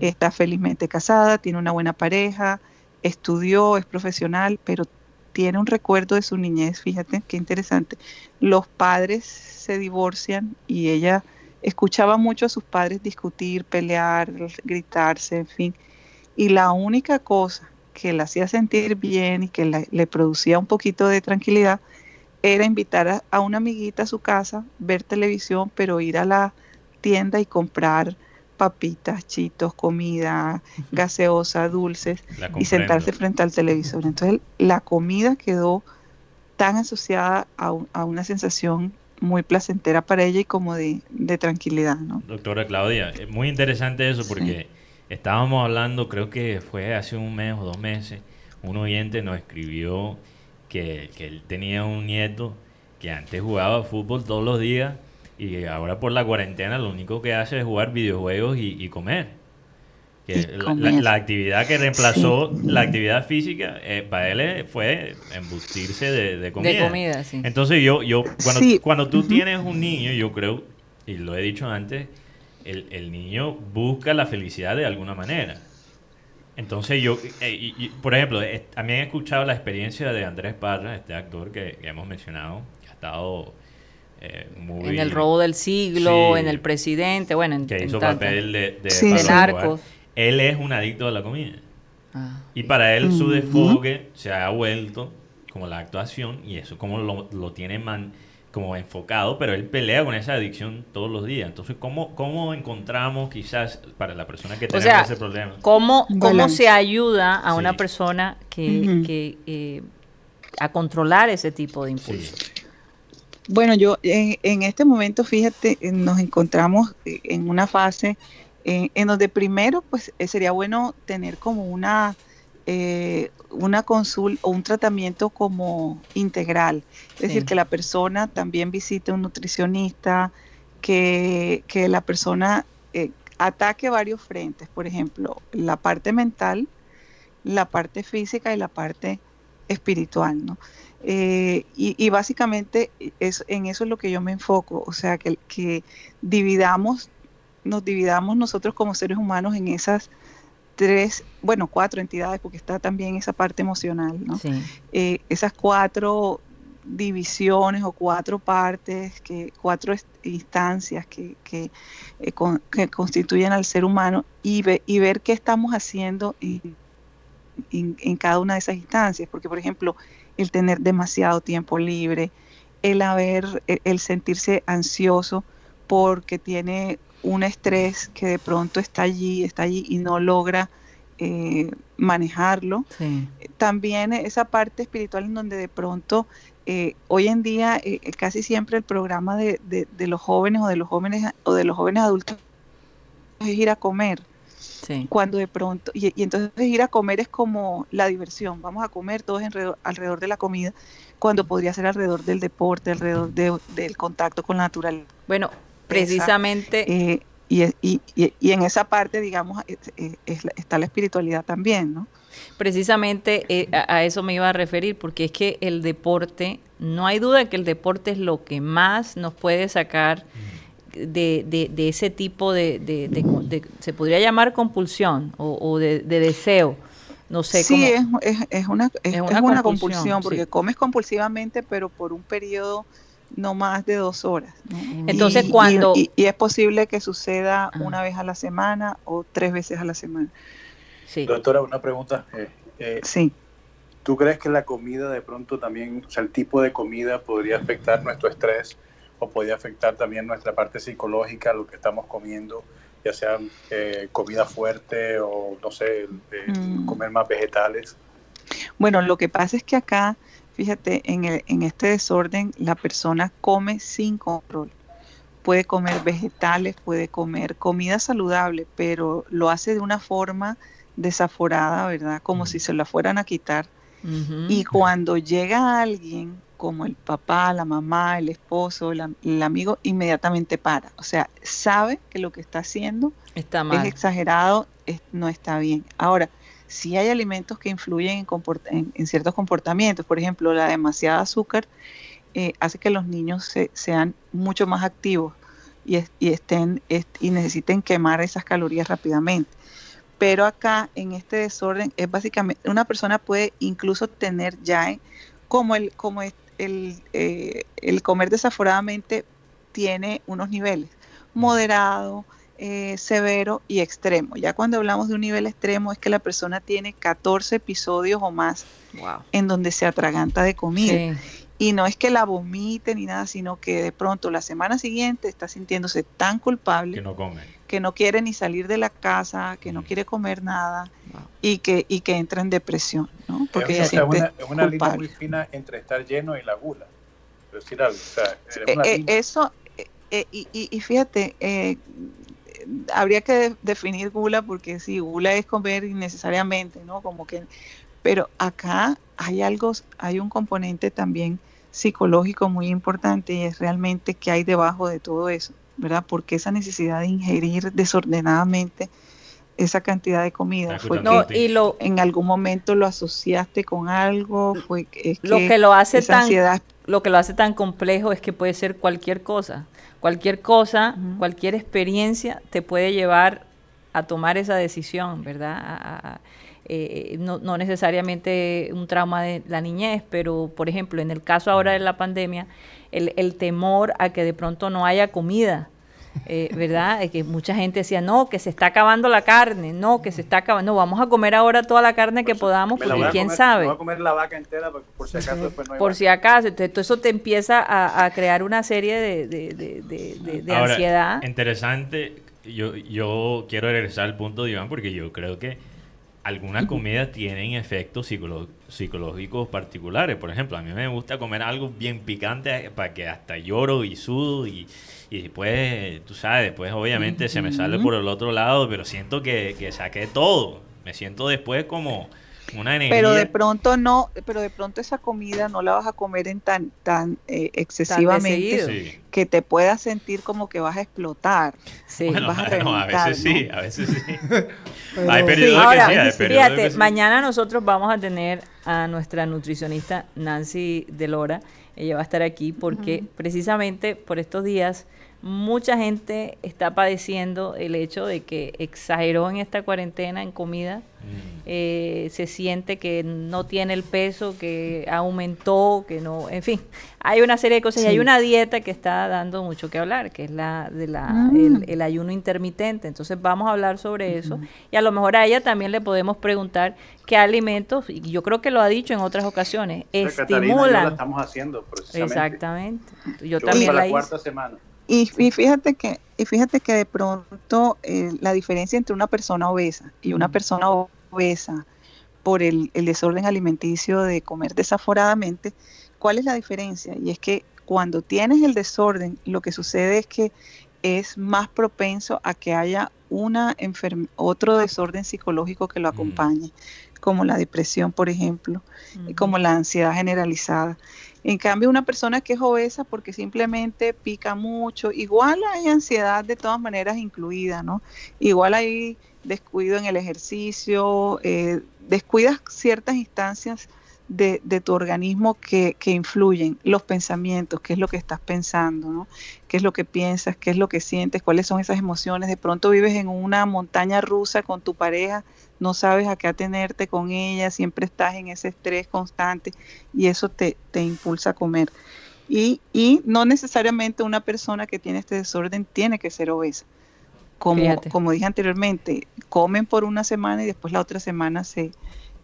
Está felizmente casada, tiene una buena pareja, estudió, es profesional, pero tiene un recuerdo de su niñez, fíjate qué interesante. Los padres se divorcian y ella escuchaba mucho a sus padres discutir, pelear, gritarse, en fin. Y la única cosa que la hacía sentir bien y que le producía un poquito de tranquilidad era invitar a, una amiguita a su casa, ver televisión, pero ir a la tienda y comprar papitas, chitos, comida, gaseosa, dulces y sentarse frente al televisor. Entonces la comida quedó tan asociada a, una sensación muy placentera para ella y como de, tranquilidad. ¿no? Doctora Claudia, es muy interesante eso porque estábamos hablando, creo que fue hace un mes o dos meses, un oyente nos escribió que, que él tenía un nieto que antes jugaba fútbol todos los días y ahora por la cuarentena lo único que hace es jugar videojuegos y, comer. La, actividad que reemplazó la actividad física eh, para él eh, fue embustirse de, comida. De comida, sí. Entonces yo, yo cuando, cuando tú tienes un niño, yo creo, y lo he dicho antes, el, el niño busca la felicidad de alguna manera. Entonces yo, eh, por ejemplo, también he escuchado la experiencia de Andrés Parra, este actor que, que hemos mencionado, que ha estado eh, en el robo del siglo, en el presidente, bueno, en, que hizo papel de, de, Él es un adicto a la comida. Ah. Y para él su desfogue se ha vuelto como la actuación y eso como lo, lo tiene man, como enfocado, pero él pelea con esa adicción todos los días. Entonces, ¿cómo, cómo encontramos quizás para la persona que tiene ese problema? ¿Cómo, cómo se ayuda a una persona que, que eh, a controlar ese tipo de impulsos? Bueno, yo en, este momento, fíjate, nos encontramos en una fase eh, en donde primero, pues sería bueno tener como una, una consulta o un tratamiento como integral. Es decir, que la persona también visite un nutricionista, que, que la persona ataque varios frentes, por ejemplo, la parte mental, la parte física y la parte espiritual, ¿no? Eh, y, básicamente es, en eso es lo que yo me enfoco, o sea, que, que dividamos, nos dividamos nosotros como seres humanos en esas tres, bueno, cuatro entidades, porque está también esa parte emocional, ¿no? Eh, esas cuatro divisiones o cuatro partes, que, cuatro instancias que, que, eh, que constituyen al ser humano y, y ver qué estamos haciendo en, en, cada una de esas instancias, porque por ejemplo, el tener demasiado tiempo libre, el haber, e, el, sentirse ansioso porque tiene un estrés que de pronto está allí, está allí y no logra eh, manejarlo. También esa parte espiritual en donde de pronto eh, hoy en día eh, casi siempre el programa de, de, los jóvenes o de los jóvenes o de los jóvenes adultos es ir a comer. Cuando de pronto, y, entonces ir a comer es como la diversión, vamos a comer todos alrededor, de la comida, cuando podría ser alrededor del deporte, alrededor del contacto con la naturaleza. Bueno, precisamente... Eh, y, y, y, en esa parte, digamos, está la espiritualidad también, ¿no? Precisamente eh, a, eso me iba a referir, porque es que el deporte, no hay duda que el deporte es lo que más nos puede sacar de, de, ese tipo de, se podría llamar compulsión o, de, deseo. No sé sí, es, es, una, es, una, compulsión, porque comes compulsivamente, pero por un periodo no más de dos horas. Entonces, cuando... Y, es posible que suceda ah. una vez a la semana o tres veces a la semana. Sí. Doctora, una pregunta. Eh, eh, sí. ¿Tú crees que la comida de pronto también, o sea, el tipo de comida podría afectar nuestro estrés o podría afectar también nuestra parte psicológica, lo que estamos comiendo, ya sea eh, comida fuerte o, no sé, mm. comer más vegetales? Bueno, lo que pasa es que acá, fíjate, en, el, en este desorden la persona come sin control. Puede comer vegetales, puede comer comida saludable, pero lo hace de una forma desaforada, ¿verdad? Como si se la fueran a quitar. Y cuando llega alguien como el papá, la mamá, el esposo, el, amigo, inmediatamente para. O sea, sabe que lo que está haciendo está es exagerado, no está bien. Ahora, si hay alimentos que influyen en, ciertos comportamientos, por ejemplo, la demasiada azúcar eh, hace que los niños sean mucho más activos y, estén y necesiten quemar esas calorías rápidamente. Pero acá en este desorden es básicamente una persona puede incluso tener ya como el como el, eh, el comer desaforadamente tiene unos niveles, moderado, eh, severo y extremo. Ya cuando hablamos de un nivel extremo es que la persona tiene 14 episodios o más en donde se atraganta de comida. Y no es que la vomite ni nada, sino que de pronto la semana siguiente está sintiéndose tan culpable que no come que no quiere ni salir de la casa, que no quiere comer nada y que y que entra en depresión, ¿no? Porque es, una, una línea muy fina entre estar lleno y la gula. Decir algo, o sea, eh, eh, eso eh, y, y, fíjate, habría que definir gula porque sí, gula es comer innecesariamente, ¿no? Como que, pero acá hay algo, hay un componente también psicológico muy importante y es realmente qué hay debajo de todo eso, ¿verdad? Porque esa necesidad de ingerir desordenadamente esa cantidad de comida fue no, y lo, en algún momento lo asociaste con algo, fue lo que lo hace tan lo que lo hace tan complejo es que puede ser cualquier cosa. Cualquier cosa, cualquier experiencia te puede llevar a tomar esa decisión, ¿verdad? Eh, no, no, necesariamente un trauma de la niñez, pero por ejemplo, en el caso ahora de la pandemia, el, el temor a que de pronto no haya comida, eh, ¿verdad? De que mucha gente decía, no, que se está acabando la carne, no, que se está acabando, no, vamos a comer ahora toda la carne que podamos, porque quién sabe. Vamos a comer la vaca entera por si acaso después no hay Por si acaso, entonces eso te empieza a, crear una serie de, de, de, ansiedad. Interesante, yo, yo quiero regresar al punto de Iván, porque yo creo que algunas comidas tienen efectos psicológicos particulares. Por ejemplo, a mí me gusta comer algo bien picante para que hasta lloro y sudo y, y después, tú sabes, después obviamente se me sale por el otro lado, pero siento que, que saqué todo. Me siento después como una energía. Pero de pronto no, pero de pronto esa comida no la vas a comer en tan tan eh, excesivamente que te puedas sentir como que vas a explotar. Sí, vas a, a veces sí, a veces sí. hay periodos que sí, fíjate, mañana nosotros vamos a tener a nuestra nutricionista Nancy Delora. Ella va a estar aquí porque precisamente por estos días mucha gente está padeciendo el hecho de que exageró en esta cuarentena en comida, mm. eh, se siente que no tiene el peso, que aumentó, que no, en fin, hay una serie de cosas y hay una dieta que está dando mucho que hablar, que es la de la mm. el, ayuno intermitente. Entonces vamos a hablar sobre eso y a lo mejor a ella también le podemos preguntar qué alimentos, y yo creo que lo ha dicho en otras ocasiones, estimulan. estamos haciendo Exactamente. Yo, también la, cuarta semana. Y, fíjate que y fíjate que de pronto eh, la diferencia entre una persona obesa y una persona obesa por el, desorden alimenticio de comer desaforadamente, ¿cuál es la diferencia? Y es que cuando tienes el desorden, lo que sucede es que es más propenso a que haya una otro desorden psicológico que lo acompañe, como la depresión, por ejemplo, como la ansiedad generalizada. En cambio, una persona que es obesa porque simplemente pica mucho, igual hay ansiedad de todas maneras incluida, ¿no? Igual hay descuido en el ejercicio, eh, descuidas ciertas instancias de, tu organismo que, que, influyen, los pensamientos, qué es lo que estás pensando, ¿no? qué es lo que piensas, qué es lo que sientes, cuáles son esas emociones. De pronto vives en una montaña rusa con tu pareja no sabes a qué atenerte con ella, siempre estás en ese estrés constante y eso te, te impulsa a comer. Y, y, no necesariamente una persona que tiene este desorden tiene que ser obesa. Como, como dije anteriormente, comen por una semana y después la otra semana se,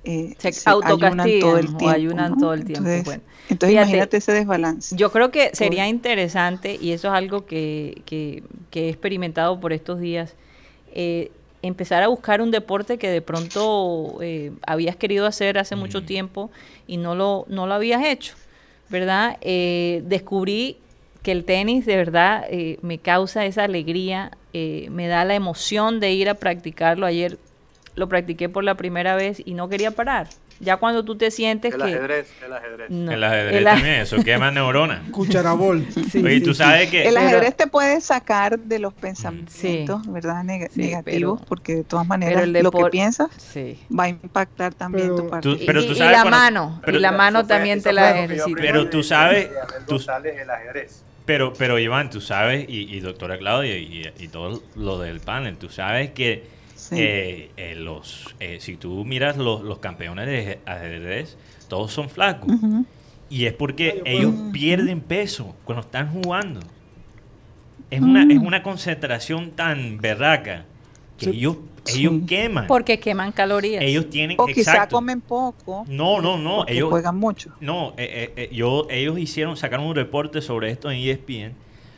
eh, se, ayunan todo el tiempo. ayunan todo el tiempo. Entonces, entonces imagínate ese desbalance. Yo creo que sería interesante, y eso es algo que, que, que he experimentado por estos días, eh, empezar a buscar un deporte que de pronto eh, habías querido hacer hace mucho tiempo y no lo, no lo habías hecho, ¿verdad? Eh, descubrí que el tenis de verdad me causa esa alegría, me da la emoción de ir a practicarlo. Ayer lo practiqué por la primera vez y no quería parar. Ya cuando tú te sientes el que... Ajedrez, el ajedrez. el ajedrez también, eso quema neuronas. Cucharabol. Sí, tú sabes que... El ajedrez te puede sacar de los pensamientos, ¿verdad? negativos, porque de todas maneras lo que piensas va a impactar también tu parte. pero tú sabes y, la mano, y la mano también te la ejercita. Pero tú sabes... Tú sales el ajedrez. Pero, pero Iván, tú sabes, y, y doctora Claudia, y, y todo lo del panel, tú sabes que eh, eh, los, eh, si tú miras los, los, campeones de ajedrez, todos son flacos. Y es porque ellos pierden peso cuando están jugando. Es, una, es una concentración tan berraca que ellos, ellos queman. Porque queman calorías. Ellos tienen O quizá comen poco. No, no, no. Ellos juegan mucho. No, yo, ellos hicieron, sacaron un reporte sobre esto en ESPN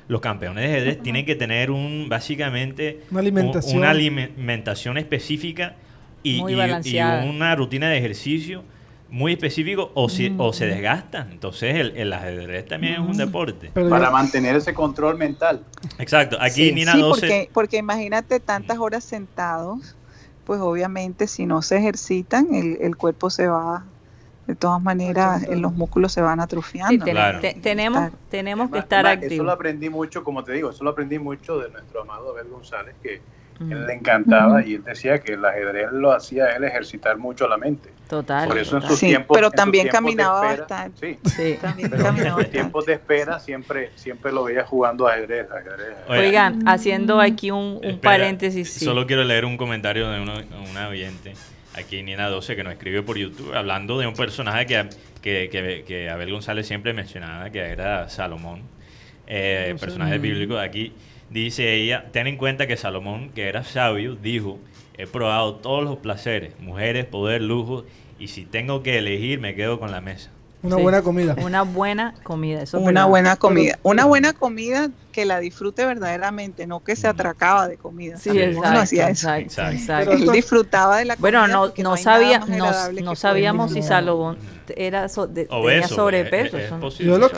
los campeones de ajedrez tienen que tener un básicamente una alimentación, una alimentación específica y, una rutina de ejercicio muy específico o, si, o se desgastan. Entonces el, ajedrez también es un deporte. Para mantener ese control mental. Exacto. Aquí Nina sí, porque, porque imagínate tantas horas sentados, pues obviamente si no se ejercitan el, el cuerpo se va de todas maneras los músculos se van atrofiando. tenemos tenemos que estar activos. Eso lo aprendí mucho, como te digo, eso lo aprendí mucho de nuestro amado Abel González, que él le encantaba y él decía que el ajedrez lo hacía él ejercitar mucho la mente. Total. Por eso en sus tiempos, pero también caminaba bastante. Sí, sí. También caminaba en sus tiempos de espera siempre, siempre lo veía jugando ajedrez. ajedrez, Oigan, haciendo aquí un, paréntesis. Solo quiero leer un comentario de una oyente aquí Nina 12 que nos escribe por YouTube hablando de un personaje que, que, que, Abel González siempre mencionaba, que era Salomón, eh, personaje bíblico. Aquí dice ella, ten en cuenta que Salomón, que era sabio, dijo, he probado todos los placeres, mujeres, poder, lujo, y si tengo que elegir me quedo con la mesa. Una buena comida. Una buena comida. Eso una buena comida. Una buena comida que la disfrute verdaderamente, no que se atracaba de comida. Sí, exacto, hacía eso. Exacto, Él disfrutaba de la comida. Bueno, no, no, sabía, no, sabíamos si Salomón era tenía sobrepeso. yo lo,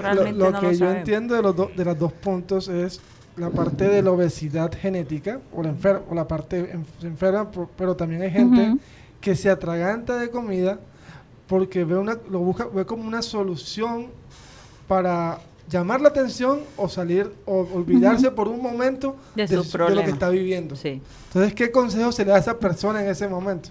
que yo entiendo de, los de los dos puntos es la parte de la obesidad genética o la, o la parte enferma, pero también hay gente que se atraganta de comida porque ve una, lo busca, ve como una solución para llamar la atención o salir o olvidarse por un momento de, lo que está viviendo. Entonces, ¿qué consejo se le da a esa persona en ese momento?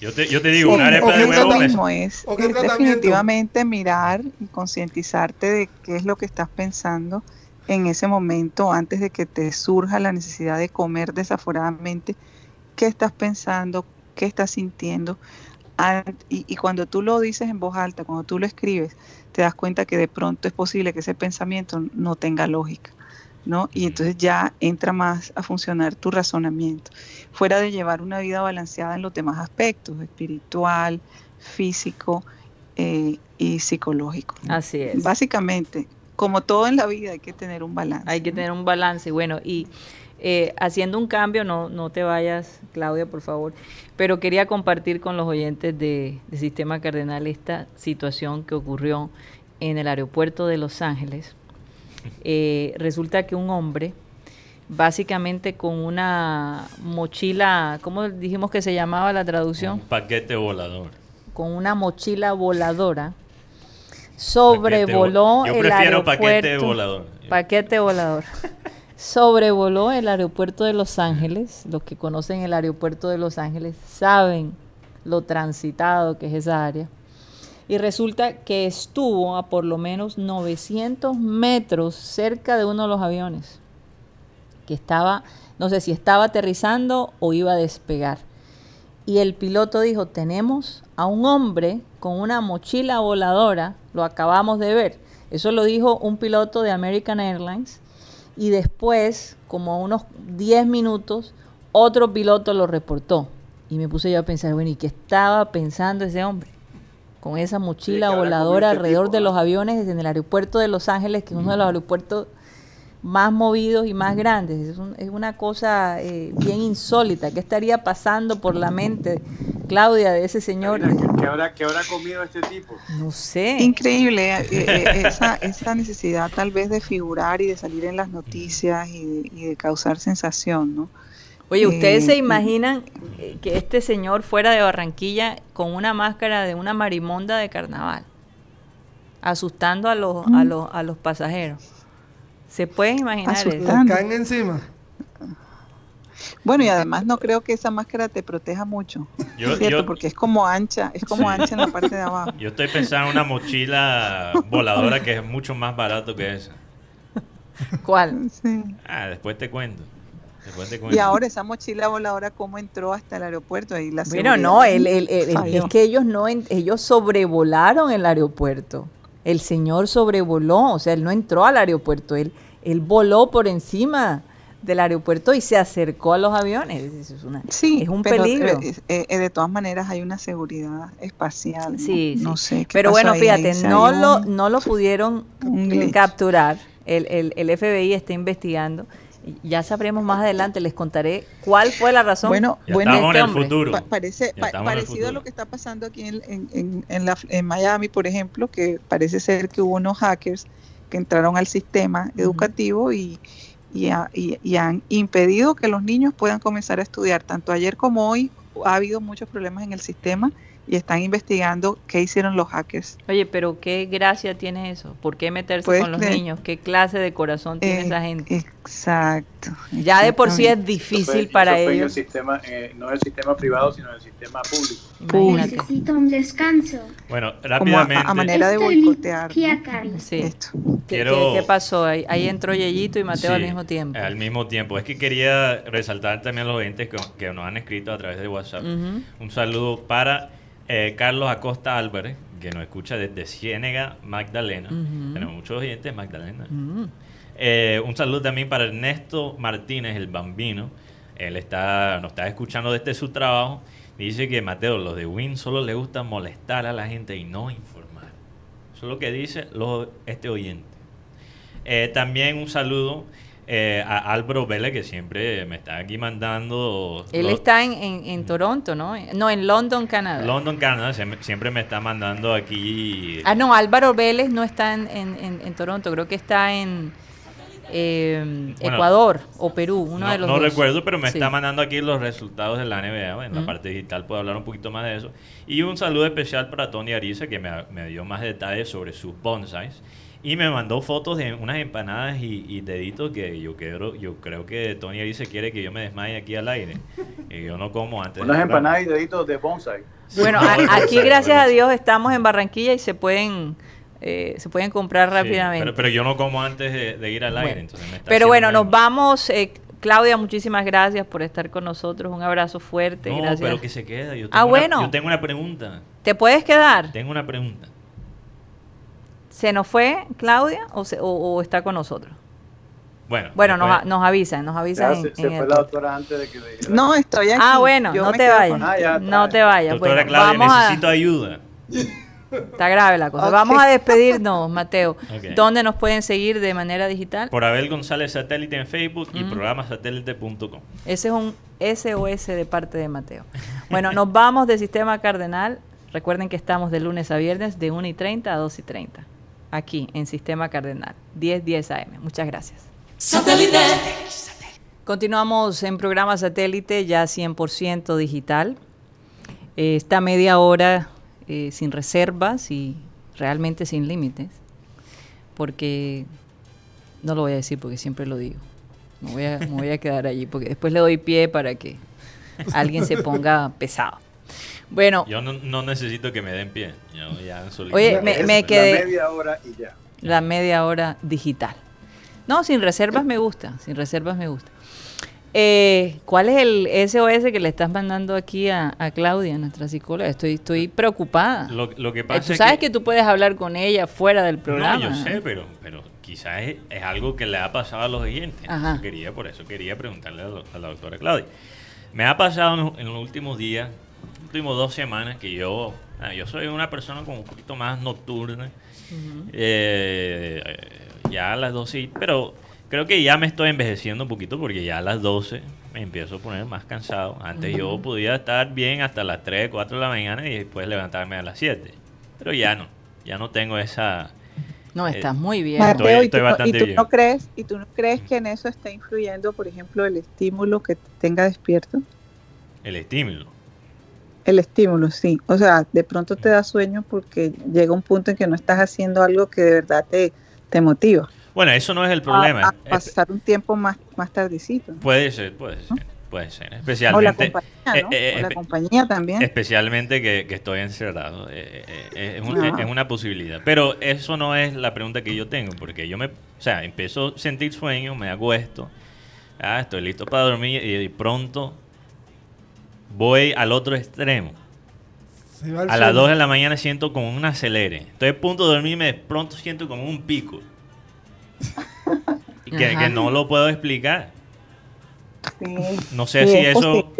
Yo te, yo te digo, una arepa de huevo mismo es, es definitivamente mirar y concientizarte de qué es lo que estás pensando en ese momento antes de que te surja la necesidad de comer desaforadamente, qué estás pensando, qué estás sintiendo, y, cuando tú lo dices en voz alta, cuando tú lo escribes, te das cuenta que de pronto es posible que ese pensamiento no tenga lógica, ¿no? Y entonces ya entra más a funcionar tu razonamiento, fuera de llevar una vida balanceada en los demás aspectos, espiritual, físico eh, y psicológico. Así es. Básicamente, como todo en la vida, hay que tener un balance. Hay que tener un balance, bueno, y eh, haciendo un cambio, no, no te vayas, Claudia, por favor, pero quería compartir con los oyentes de, Sistema Cardenal esta situación que ocurrió en el aeropuerto de Los Ángeles. Eh, resulta que un hombre, básicamente con una mochila, ¿cómo dijimos que se llamaba la traducción? Un paquete volador. Con una mochila voladora, sobrevoló Yo prefiero paquete volador. Paquete volador. sobrevoló el aeropuerto de Los Ángeles. Los que conocen el aeropuerto de Los Ángeles saben lo transitado que es esa área. Y resulta que estuvo a por lo menos 900 metros cerca de uno de los aviones, que estaba, no sé si estaba aterrizando o iba a despegar. Y el piloto dijo, tenemos a un hombre con una mochila voladora, lo acabamos de ver. Eso lo dijo un piloto de American Airlines y después, como a unos 10 minutos, otro piloto lo reportó. Y me puse yo a pensar, bueno, ¿y qué estaba pensando ese hombre? Con esa mochila voladora alrededor de los aviones en el aeropuerto de Los Ángeles, que es uno de los aeropuertos más movidos y más grandes. Es, una cosa eh, bien insólita. ¿Qué estaría pasando por la mente, Claudia, de ese señor? ¿Qué, habrá, comido este tipo? No sé. Increíble eh, eh, esa, esa, necesidad tal vez de figurar y de salir en las noticias y de, causar sensación, ¿no? Oye, ¿ustedes se imaginan que este señor fuera de Barranquilla con una máscara de una marimonda de carnaval, asustando a los, a los, a los pasajeros? ¿Se pueden imaginar eso? caen encima. Bueno, y además no creo que esa máscara te proteja mucho, ¿cierto? Porque es como ancha, es como ancha en la parte de abajo. Yo estoy pensando en una mochila voladora que es mucho más barato que esa. ¿Cuál? Ah, después te cuento. Y ahora esa mochila voladora, ¿cómo entró hasta el aeropuerto? Ahí la bueno, no, el, es que ellos no, ellos sobrevolaron el aeropuerto el señor sobrevoló, o sea, él no entró al aeropuerto, él, él voló por encima del aeropuerto y se acercó a los aviones. Es sí, es un peligro. Eh, eh, eh, de todas maneras hay una seguridad espacial. Sí, no, sé. Pero bueno, fíjate, no lo, no lo pudieron capturar el, el, FBI está investigando. Ya sabremos más adelante, les contaré cuál fue la razón. Bueno, bueno en el futuro. parece parecido a lo que está pasando aquí en, en, en, la, en Miami, por ejemplo, que parece ser que hubo unos hackers que entraron al sistema educativo y, y, y, han impedido que los niños puedan comenzar a estudiar. Tanto ayer como hoy ha habido muchos problemas en el sistema y están investigando qué hicieron los hackers. Oye, pero qué gracia tiene eso. ¿Por qué meterse con los niños? ¿Qué clase de corazón tiene esa gente? Exacto. Ya de por sí es difícil para ellos. El sistema, eh, no el sistema privado, sino el sistema público. Necesito un descanso. Bueno, rápidamente. a, manera de boicotear. Sí. ¿Qué, pasó? Ahí, ahí entró Yeyito y Mateo al mismo tiempo. Al mismo tiempo. Es que quería resaltar también a los oyentes que, nos han escrito a través de WhatsApp. Un saludo para eh, Carlos Acosta Álvarez, que nos escucha desde Ciénega, Magdalena. Tenemos muchos oyentes, Magdalena. Eh, un saludo también para Ernesto Martínez, el bambino. Él está, nos está escuchando desde su trabajo. Dice que Mateo, los de Win solo le gusta molestar a la gente y no informar. Eso es lo que dice este oyente. Eh, también un saludo eh, a Álvaro Vélez, que siempre me está aquí mandando... Él está en, en, Toronto, ¿no? No, en London, Canadá. London, Canadá, siempre me está mandando aquí... Ah, no, Álvaro Vélez no está en, en Toronto, creo que está en... Eh, Ecuador o Perú, uno no, de los No recuerdo, pero me está mandando aquí los resultados de la NBA. En la parte digital puedo hablar un poquito más de eso. Y un saludo especial para Tony Ariza, que me, me dio más detalles sobre sus bonsais. Y me mandó fotos de unas empanadas y, deditos que yo quiero, yo creo que Tony Ariza quiere que yo me desmaye aquí al aire. Y yo no como antes. Unas empanadas y deditos de bonsai. Bueno, aquí gracias a Dios estamos en Barranquilla y se pueden eh, se pueden comprar rápidamente. pero, yo no como antes de, ir al aire. pero bueno, nos vamos. Eh, Claudia, muchísimas gracias por estar con nosotros. Un abrazo fuerte. No, gracias. pero que se queda. Yo ah, bueno. yo tengo una pregunta. ¿Te puedes quedar? Tengo una pregunta. ¿Se nos fue Claudia o, o, está con nosotros? Bueno, bueno nos, nos, avisan, nos avisan. se, fue la doctora antes de que No, estoy aquí. Ah, bueno, no te, vayas, ah, no te vayas. Doctora Claudia, necesito ayuda. Está grave la cosa. Vamos a despedirnos, Mateo. ¿Dónde nos pueden seguir de manera digital? Por Abel González Satélite en Facebook y programasatélite.com. Ese es un SOS de parte de Mateo. Bueno, nos vamos de Sistema Cardenal. Recuerden que estamos de lunes a viernes de 1 y 30 a 2 y 30. Aquí en Sistema Cardenal, 10 10 AM. Muchas gracias. Satélite. Continuamos en programa satélite ya 100% digital. Esta media hora eh, sin reservas y realmente sin límites, porque no lo voy a decir porque siempre lo digo. Me voy a, me voy a quedar allí porque después le doy pie para que alguien se ponga pesado. Bueno. Yo no, necesito que me den pie. oye, me, me, quedé. La media hora y ya. La media hora digital. No, sin reservas me gusta. Sin reservas me gusta. Eh, ¿Cuál es el SOS que le estás mandando aquí a, Claudia, nuestra psicóloga? Estoy, estoy preocupada. Lo, que eh, pasa tú sabes que, tú puedes hablar con ella fuera del programa. No, yo sé, pero, pero quizás es, algo que le ha pasado a los oyentes. Quería, por eso quería preguntarle a, la doctora Claudia. Me ha pasado en, los últimos días, últimos dos semanas, que yo, ah, yo soy una persona como un poquito más nocturna. Eh, ya a las dos sí, pero Creo que ya me estoy envejeciendo un poquito porque ya a las 12 me empiezo a poner más cansado. Antes yo podía estar bien hasta las 3, 4 de la mañana y después levantarme a las 7. Pero ya no, ya no tengo esa... No, eh, estás muy bien. estoy, y tú, bastante No crees, ¿Y tú no crees que en eso está influyendo, por ejemplo, el estímulo que tenga despierto? El estímulo. El estímulo, sí. O sea, de pronto te da sueño porque llega un punto en que no estás haciendo algo que de verdad te, te motiva. Bueno, eso no es el problema. A, pasar un tiempo más, más tardecito. Puede ser, puede ser. Puede ser, especialmente. O la compañía, ¿no? Eh, eh, la compañía también. Especialmente que, estoy encerrado. Eh, es, es, una posibilidad. Pero eso no es la pregunta que yo tengo, porque yo me. O sea, empiezo a sentir sueño, me acuesto, ah, estoy listo para dormir y, pronto voy al otro extremo. A las 2 de la mañana siento como un acelere. Estoy a punto de dormirme, de pronto siento como un pico que, no lo puedo explicar. no sé si eso,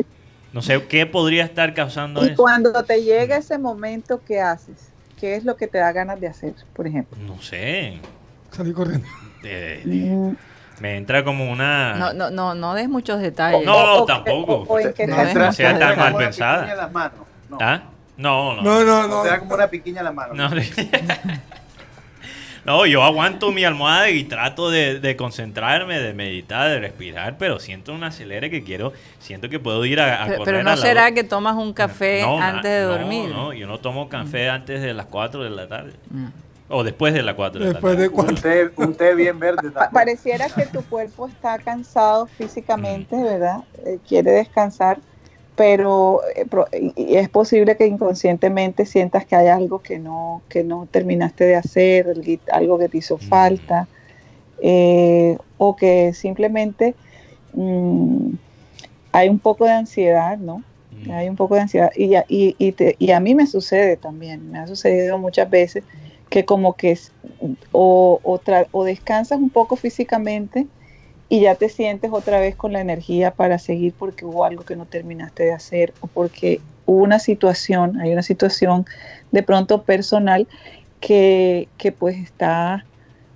no sé qué podría estar causando y cuando te llega ese momento, ¿qué haces? ¿Qué es lo que te da ganas de hacer, por ejemplo? No sé. Salí corriendo. Eh, me entra como una... No, no, no, no des muchos detalles. No, no, tampoco. O, en que no, no sea tan mal pensada. No. ¿Ah? No, no. No, no, No no. te da como una piquiña en las manos. No, No, yo aguanto mi almohada y trato de, de concentrarme, de meditar, de respirar, pero siento un acelere que quiero, siento que puedo ir a, a Pero, correr pero a no la- será que tomas un café No, antes de no, dormir. No, yo no tomo café antes de las 4 de la tarde. Mm. O después de las 4 de Después la de tarde. Un té, un té bien verde. Pa-. Pareciera que tu cuerpo está cansado físicamente, ¿verdad? Eh, quiere descansar, pero eh, pro- y- y es posible que inconscientemente sientas que hay algo que no, que no terminaste de hacer, algo que te hizo Mm. falta, eh, o que simplemente mm, hay un poco de ansiedad, ¿no? Mm. Hay un poco de ansiedad. Y, y, y, te- y a mí me sucede también, me ha sucedido muchas veces que como que es- o, o, o descansas un poco físicamente y ya te sientes otra vez con la energía para seguir porque hubo algo que no terminaste de hacer o porque hubo una situación, hay una situación de pronto personal que, que pues está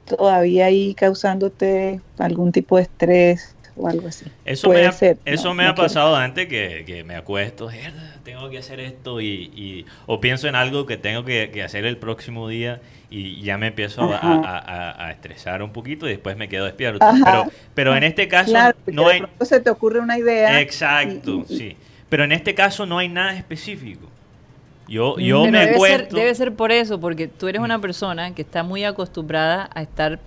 todavía ahí causándote algún tipo de estrés o algo así. Eso Puede me ha, ser, eso no, me no ha quiero- pasado antes que, que me acuesto, "Mierda, tengo que hacer esto y, y- o pienso en algo que tengo que, que hacer el próximo día y ya me empiezo a, Ajá. a- a- a estresar un poquito y después me quedo despierto. Ajá. Pero, pero en este caso Claro, no de hay... pronto se te ocurre una idea. Exacto, y- y- sí. Pero en este caso no hay nada específico. Yo, yo Pero me debe ser, debe ser por eso, porque tú eres una persona que está muy acostumbrada a estar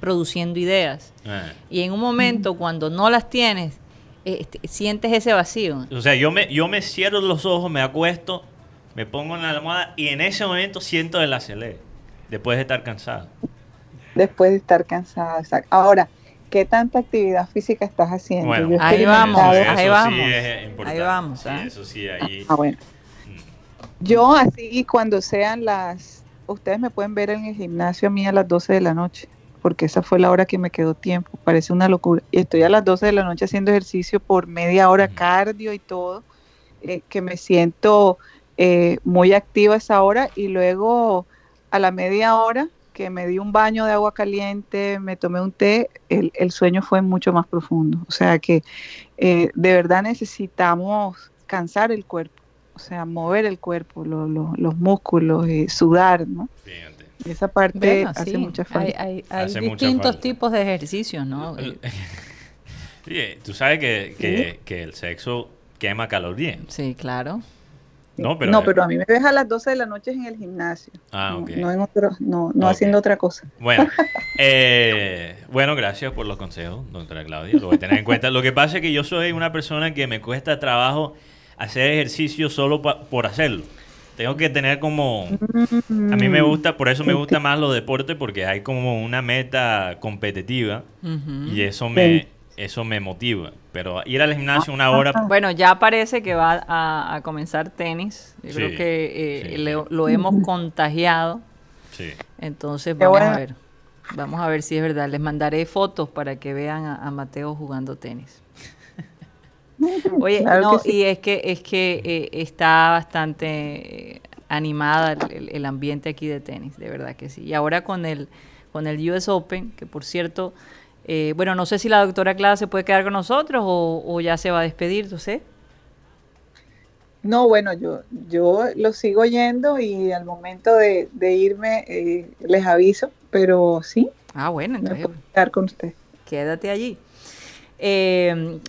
produciendo ideas. Ah. Y en un momento, cuando no las tienes, este, sientes ese vacío. O sea, yo me, yo me cierro los ojos, me acuesto, me pongo en la almohada y en ese momento siento el acelere, después de estar cansado. después de estar cansada. exacto. Ahora, ¿qué tanta actividad física estás haciendo? Bueno, Yo he Ahí vamos, eso, ahí vamos. Es importante. Ahí vamos, Sí, ¿ah? eso sí, ahí... Ah, bueno. Yo así cuando sean las, ustedes me pueden ver en el gimnasio a mí a las 12 de la noche, porque esa fue la hora que me quedó tiempo, parece una locura. Y estoy a las 12 de la noche haciendo ejercicio por media hora, cardio y todo, eh, que me siento eh, muy activa esa hora y luego a la media hora que me di un baño de agua caliente, me tomé un té, el, el sueño fue mucho más profundo. O sea que eh, de verdad necesitamos cansar el cuerpo, o sea, mover el cuerpo, lo- lo- los músculos, eh, sudar, ¿no? Esa parte Bueno, hace sí, mucha falta. hay- hay Hace mucha distintos falta. tipos de ejercicios, ¿no? Eh, Sí, eh, tú sabes que, que- que el sexo quema calorías. Sí, claro. No, pero, no, pero a mí me ves a las 12 de la noche en el gimnasio, Ah, no, ok. no en otro, no, no haciendo otra cosa. Bueno, eh, bueno, gracias por los consejos, doctora Claudia. Lo voy a tener en cuenta. Lo que pasa es que yo soy una persona que me cuesta trabajo hacer ejercicio solo pa- por hacerlo. Tengo que tener como... A mí me gusta, por eso me gusta más los deportes, porque hay como una meta competitiva y eso me, eso me motiva. Pero ir al gimnasio una hora... Bueno, ya parece que va a, a comenzar tenis. Yo Sí, creo que eh, sí, le- sí. lo hemos contagiado. Sí. Entonces vamos a ver. Vamos a ver si es verdad. Les mandaré fotos para que vean a, a Mateo jugando tenis. Oye, Claro no, sí. y es que es que eh, está bastante eh, animada el, ambiente aquí de tenis, de verdad que sí. Y ahora con el con el US Open, que por cierto, eh, bueno, no sé si la doctora Clara se puede quedar con nosotros o, o ya se va a despedir, ¿tú sé? No, bueno, yo, yo lo sigo yendo y al momento de, de irme eh, les aviso, pero sí, Ah, bueno, me entonces puedo quedar con usted. quédate allí. Eh,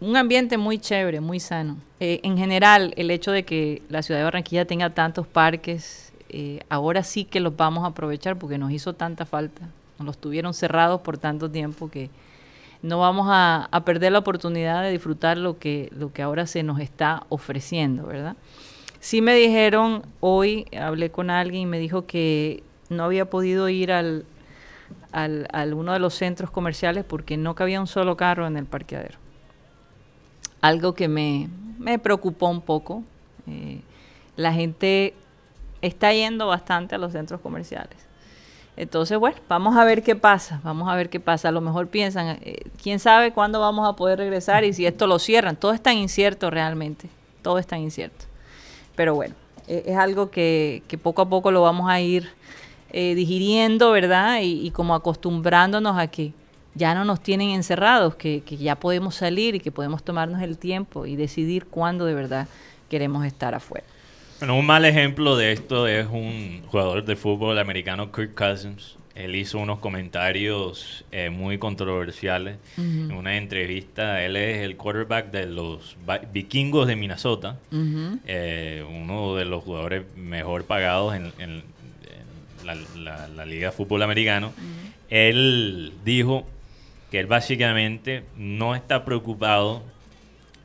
un ambiente muy chévere, muy sano. Eh, en general, el hecho de que la ciudad de Barranquilla tenga tantos parques, eh, ahora sí que los vamos a aprovechar porque nos hizo tanta falta. Nos los tuvieron cerrados por tanto tiempo que no vamos a, perder la oportunidad de disfrutar lo que, lo que ahora se nos está ofreciendo, ¿verdad? Sí me dijeron, hoy hablé con alguien y me dijo que no había podido ir al, al, al uno de los centros comerciales porque no cabía un solo carro en el parqueadero. Algo que me, me preocupó un poco. Eh, la gente está yendo bastante a los centros comerciales. Entonces, bueno, vamos a ver qué pasa, vamos a ver qué pasa. A lo mejor piensan, eh, quién sabe cuándo vamos a poder regresar y si esto lo cierran. Todo es tan incierto realmente, todo es tan incierto. Pero bueno, eh, es algo que, que poco a poco lo vamos a ir eh, digiriendo, ¿verdad? Y, como acostumbrándonos a que ya no nos tienen encerrados, que, que ya podemos salir y que podemos tomarnos el tiempo y decidir cuándo de verdad queremos estar afuera. Bueno, un mal ejemplo de esto es un jugador de fútbol americano, Kirk Cousins. Él hizo unos comentarios eh, muy controversiales en una entrevista. Él es el quarterback de los vikingos de Minnesota, eh, uno de los jugadores mejor pagados en, la, Liga de Fútbol Americano. Él dijo que él básicamente no está preocupado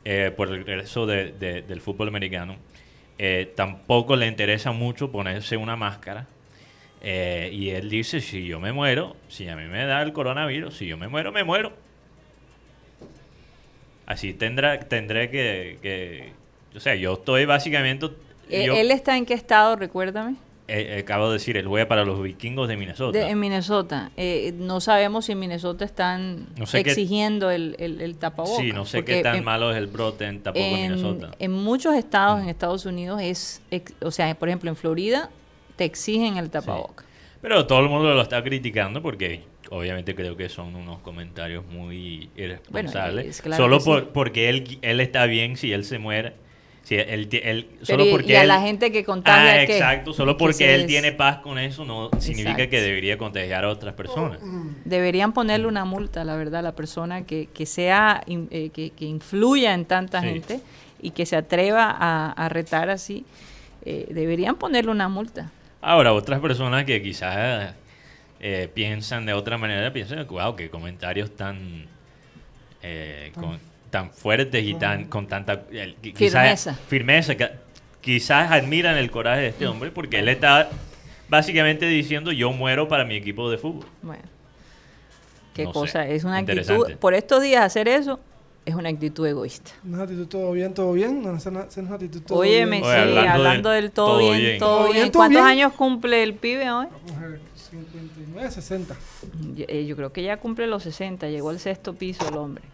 eh, por el regreso del fútbol americano. tampoco le interesa mucho ponerse una máscara eh, y él dice, si yo me muero, si a mí me da el coronavirus, si yo me muero, me muero. Así tendrá, tendré que, O sea, yo estoy básicamente... Eh, ¿Él está en qué estado, recuérdame? Eh, acabo de decir, él juega para los vikingos de Minnesota. en Minnesota. no sabemos si en Minnesota están exigiendo el, el, tapabocas. Sí, no sé qué tan malo es el brote en tampoco en, Minnesota. En muchos estados en Estados Unidos es, o sea, por ejemplo, en Florida te exigen el tapaboca. Pero todo el mundo lo está criticando porque obviamente creo que son unos comentarios muy irresponsables. solo por, porque él, él está bien si él se muere. Si él, él, solo porque y a la gente que contagia ah, exacto solo porque él tiene paz con eso no significa que debería contagiar a otras personas. Deberían ponerle una multa la verdad a la persona que, que sea eh, que, que, influya en tanta gente y que se atreva a, a retar así eh, deberían ponerle una multa. Ahora, otras personas que quizás eh, piensan de otra manera, piensan, wow, qué comentarios tan, eh, tan fuertes y tan con tanta firmeza. Firmeza, quizás admiran el coraje de este hombre porque él está básicamente diciendo yo muero para mi equipo de fútbol. Bueno, qué cosa, es una actitud, por estos días hacer eso es una actitud egoísta. Una actitud todo bien, todo bien. No, es una, actitud todo Oye, bien. sí, hablando, del, todo, bien, todo bien. ¿Cuántos años cumple el pibe hoy? 59, 60. Yo, eh, yo, creo que ya cumple los 60. Llegó al sexto piso el hombre.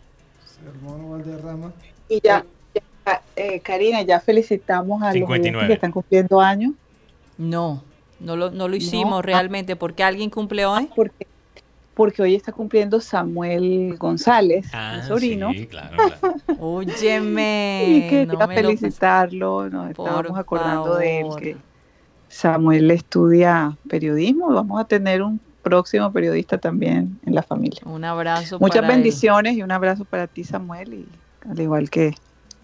Hermano Valderrama. Y ya, ya eh, Karina, ya felicitamos a los que están cumpliendo años. No, no lo, no lo hicimos realmente. ¿Por qué alguien cumple hoy? Ah, porque porque hoy está cumpliendo Samuel González, ah, sobrino. Sí, claro, claro. Óyeme. y quería felicitarlo, nos estábamos acordando de él que Samuel estudia periodismo, vamos a tener un próximo periodista también en la familia. Un abrazo. Muchas bendiciones y un abrazo para ti Samuel y al igual que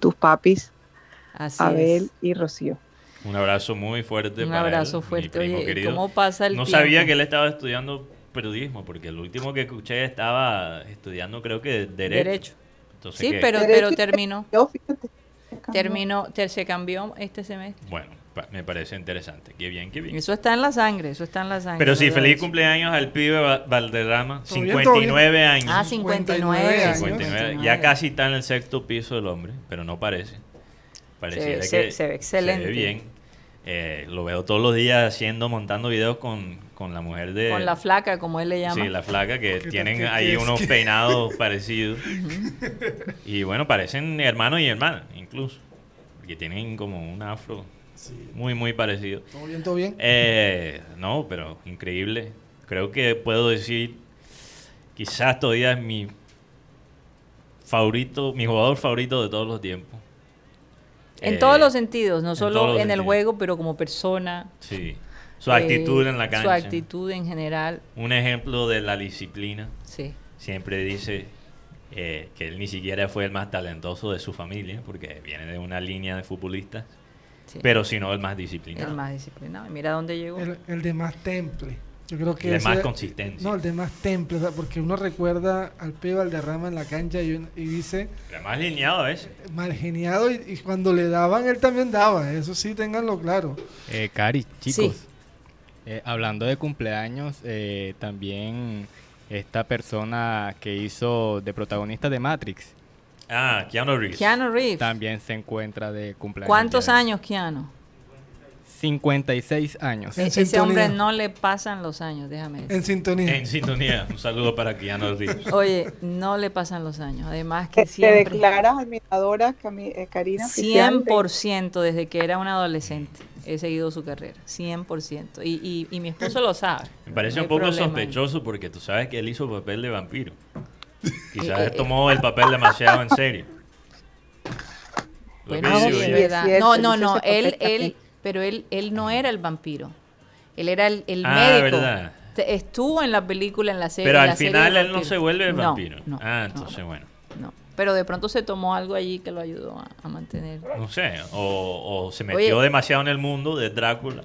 tus papis, Abel y Rocío. Un abrazo muy fuerte. Un abrazo fuerte. Oye, ¿cómo pasa el No sabía que él estaba estudiando periodismo, porque el último que escuché estaba estudiando creo que Derecho. Derecho. sí, pero, pero terminó. Terminó, se cambió este semestre. Bueno, me parece interesante. Qué bien, qué bien. Eso está en la sangre, eso está en la sangre. Pero sí, feliz cumpleaños al pibe Valderrama. 59 años. Ah, 59. 59. Ya casi está en el sexto piso del hombre, pero no parece. Pareciera que se ve excelente. Se ve bien. Eh, lo veo todos los días haciendo, montando videos con, con la mujer de... Con la flaca, como él le llama. Sí, la flaca, que tienen ahí unos peinados parecidos. Y bueno, parecen hermanos y hermanas, incluso. Que tienen como un afro muy, muy parecido. ¿Todo bien, todo bien? Eh, no, pero increíble. Creo que puedo decir, quizás todavía es mi favorito, mi jugador favorito de todos los tiempos. En todos eh, los sentidos, no solo en el juego, pero como persona. Sí. Su actitud en la cancha. Su actitud en general. Un ejemplo de la disciplina. Sí. Siempre dice eh, que él ni siquiera fue el más talentoso de su familia, porque viene de una línea de futbolistas. Pero sino el más disciplinado. El más disciplinado. Mira dónde llegó. El, de más temple. Yo creo que el de más consistencia. No, el de más temple. porque uno recuerda al P. Valderrama en la cancha y, dice. El más lineado ese. Mal geniado y, cuando le daban, él también daba. Eso sí, ténganlo claro. Eh, Cari, chicos. Eh, hablando de cumpleaños, eh, también esta persona que hizo de protagonista de Matrix. Ah, Keanu Reeves. Keanu Reeves. También se encuentra de cumpleaños. ¿Cuántos años, Keanu? 56 años. En Ese hombre no le pasan los años, déjame decir. En sintonía. En sintonía. Un saludo para Keanu Reeves. Oye, no le pasan los años. Además que siempre... ¿Te declaras admiradora, eh, Karina? 100% desde que era una adolescente. he seguido su carrera, 100%. Y, y, mi esposo lo sabe. Me parece un poco sospechoso porque tú sabes que él hizo papel de vampiro. Quizás tomó el papel demasiado en serio. Bueno, sí, es verdad. no, no, no, él, él, pero él, él no era el vampiro. Él era el, el ah, médico. Verdad. Estuvo en la película, en la serie. Pero al final él no se vuelve vampiro. ah, entonces bueno. No. Pero de pronto se tomó algo allí que lo ayudó a, mantener. No sé, o, se metió demasiado en el mundo de Drácula.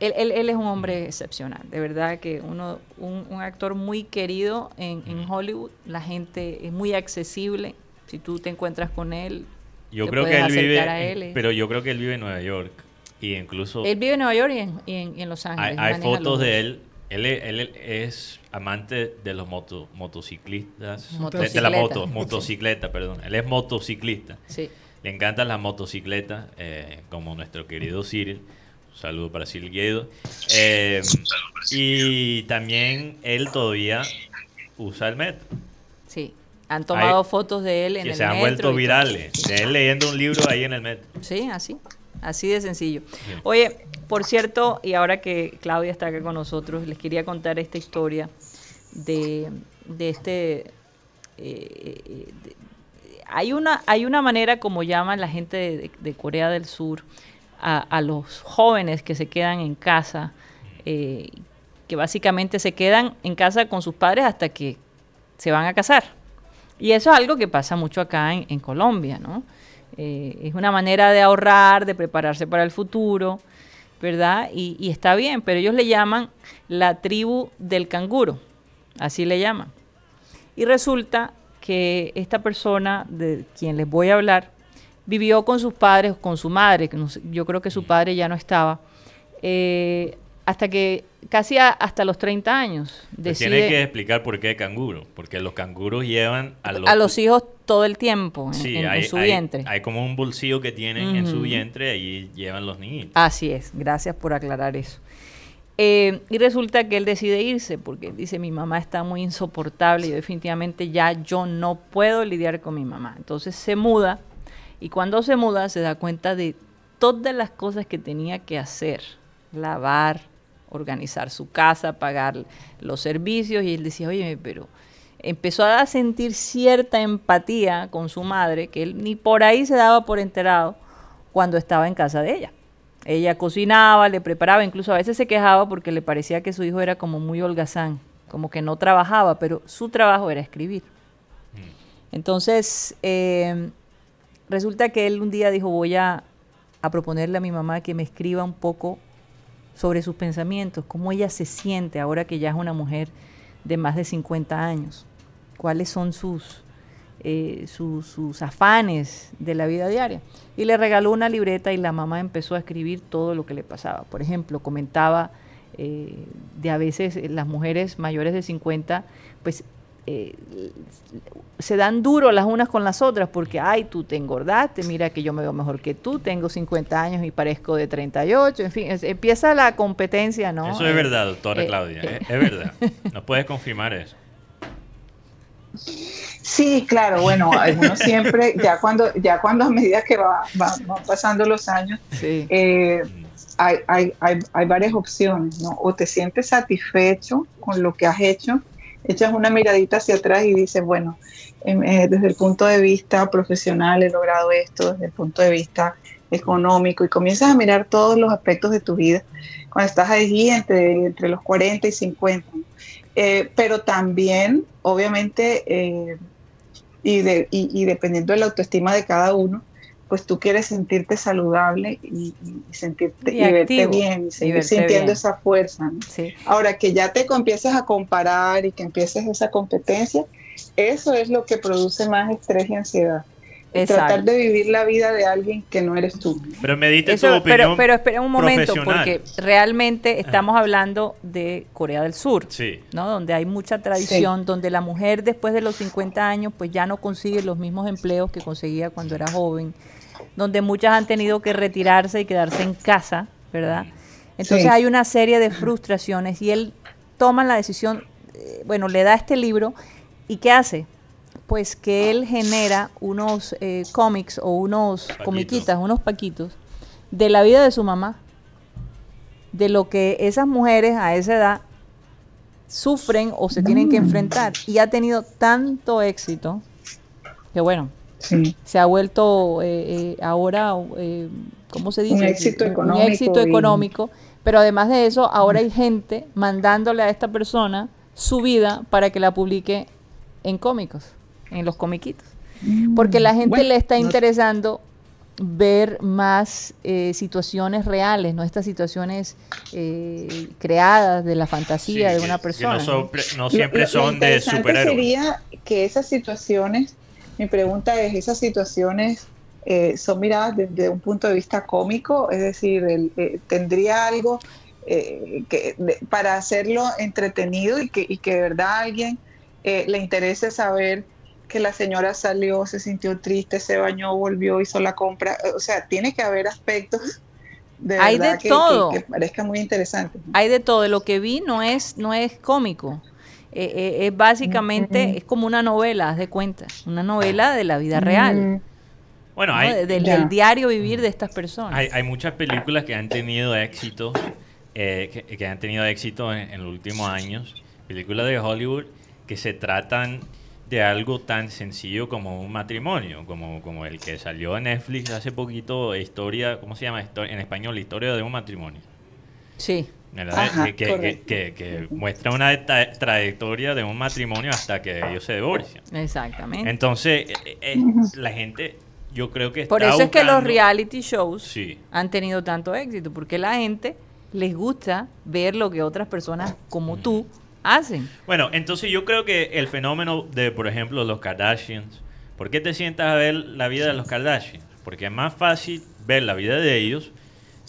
Él, él, es un hombre excepcional, de verdad que uno, un, un actor muy querido en, en, Hollywood, la gente es muy accesible, si tú te encuentras con él, yo creo que él vive, pero yo creo que él vive en Nueva York y incluso él vive en Nueva York y en, Los Ángeles. Hay, fotos de él. él. Él, es amante de los moto, motociclistas, de, la moto, motocicleta, perdón. Él es motociclista. Sí. Le encantan las motocicletas, eh, como nuestro querido Cyril. Saludo para Cyril Guido. Eh, y también él todavía usa el metro. Sí. Han tomado fotos de él en que el se han vuelto virales. De él leyendo un libro ahí en el metro. Sí, así. Así de sencillo. Oye, por cierto, y ahora que Claudia está acá con nosotros, les quería contar esta historia de, este... Eh, hay, una, hay una manera como llaman la gente de, Corea del Sur a, los jóvenes que se quedan en casa, eh, que básicamente se quedan en casa con sus padres hasta que se van a casar. Y eso es algo que pasa mucho acá en, Colombia, ¿no? Eh, es una manera de ahorrar, de prepararse para el futuro, ¿verdad? Y, está bien, pero ellos le llaman la tribu del canguro, así le llaman. Y resulta que esta persona de quien les voy a hablar vivió con sus padres, con su madre, que yo creo que su padre ya no estaba, eh, hasta que casi hasta los 30 años. Decide, tiene que explicar por qué canguro, porque los canguros llevan a los, hijos todo el tiempo en, su vientre. Hay como un bolsillo que tienen en su vientre y llevan los niños. Así es, gracias por aclarar eso. Eh, y resulta que él decide irse porque dice mi mamá está muy insoportable y definitivamente ya yo no puedo lidiar con mi mamá. Entonces se muda y cuando se muda se da cuenta de todas las cosas que tenía que hacer. Lavar, organizar su casa, pagar los servicios y él decía, oye, pero empezó a sentir cierta empatía con su madre, que él ni por ahí se daba por enterado cuando estaba en casa de ella. Ella cocinaba, le preparaba, incluso a veces se quejaba porque le parecía que su hijo era como muy holgazán, como que no trabajaba, pero su trabajo era escribir. Mm. Entonces, eh, resulta que él un día dijo, voy a, proponerle a mi mamá que me escriba un poco sobre sus pensamientos, cómo ella se siente ahora que ya es una mujer de más de 50 años, cuáles son sus, eh, sus, afanes de la vida diaria. Y le regaló una libreta y la mamá empezó a escribir todo lo que le pasaba. Por ejemplo, comentaba eh, de a veces las mujeres mayores de 50, pues eh, se dan duro las unas con las otras porque, ay, tú te engordaste, mira que yo me veo mejor que tú, tengo 50 años y parezco de 38, en fin, empieza la competencia, ¿no? Eso es verdad, doctora eh, Claudia, eh, es verdad. ¿No puedes confirmar eso? Sí, claro, bueno, uno siempre, ya cuando, ya cuando a medida que va, van pasando los años, hay, hay, hay, hay varias opciones, ¿no? O te sientes satisfecho con lo que has hecho, echas una miradita hacia atrás y dices, bueno, em, eh, desde el punto de vista profesional he logrado esto, desde el punto de vista económico, y comienzas a mirar todos los aspectos de tu vida cuando estás allí entre, entre los 40 y 50. Eh, pero también, obviamente, eh, y, de, y dependiendo de la autoestima de cada uno, pues tú quieres sentirte saludable y, sentirte y, verte bien y seguir sintiendo esa fuerza. Ahora que ya te empiezas a comparar y que empieces esa competencia, eso es lo que produce más estrés y ansiedad. Tratar de vivir la vida de alguien que no eres tú. Pero medite tu opinión pero, espera un momento, porque realmente estamos hablando de Corea del Sur, ¿no? Donde hay mucha tradición, donde la mujer después de los 50 años pues ya no consigue los mismos empleos que conseguía cuando era joven donde muchas han tenido que retirarse y quedarse en casa, ¿verdad? Entonces hay una serie de frustraciones y él toma la decisión, eh, bueno, le da este libro y ¿qué hace? Pues que él genera unos eh, cómics o unos comiquitas, unos paquitos de la vida de su mamá de lo que esas mujeres a esa edad sufren o se tienen que enfrentar. Y ha tenido tanto éxito que bueno, se ha vuelto eh, eh, ahora, eh, ¿cómo se dice? Un éxito económico. Un éxito económico. Pero además de eso, ahora hay gente mandándole a esta persona su vida para que la publique en cómicos, en los comiquitos. Porque la gente le está interesando ver más eh, situaciones reales, no estas situaciones eh, creadas de la fantasía de una persona. no, siempre son de superhéroes. sería que esas situaciones, mi pregunta es, esas situaciones eh, son miradas desde un punto de vista cómico, es decir, tendría algo que, para hacerlo entretenido y que, y que de verdad a alguien le interese saber que la señora salió, se sintió triste, se bañó, volvió, hizo la compra. O sea, tiene que haber aspectos de Hay de todo. Que, parezca muy interesante. Hay de todo. Lo que vi no es, no es cómico. Eh, eh, es básicamente, es como una novela, haz de cuenta. Una novela de la vida real. Bueno, hay, del, diario vivir de estas personas. Hay, muchas películas que han tenido éxito, eh, que, han tenido éxito en, en los últimos años. Películas de Hollywood que se tratan de algo tan sencillo como un matrimonio, como, como el que salió en Netflix hace poquito, historia, ¿cómo se llama en español? Historia de un matrimonio. Sí. Que, que, muestra una trayectoria de un matrimonio hasta que ellos se divorcian. Exactamente. Entonces, eh, eh, la gente, yo creo que... Por eso es que los reality shows han tenido tanto éxito, porque la gente les gusta ver lo que otras personas como tú hacen. Bueno, entonces yo creo que el fenómeno de, por ejemplo, los Kardashians, ¿por qué te sientas a ver la vida de los Kardashians? Porque es más fácil ver la vida de ellos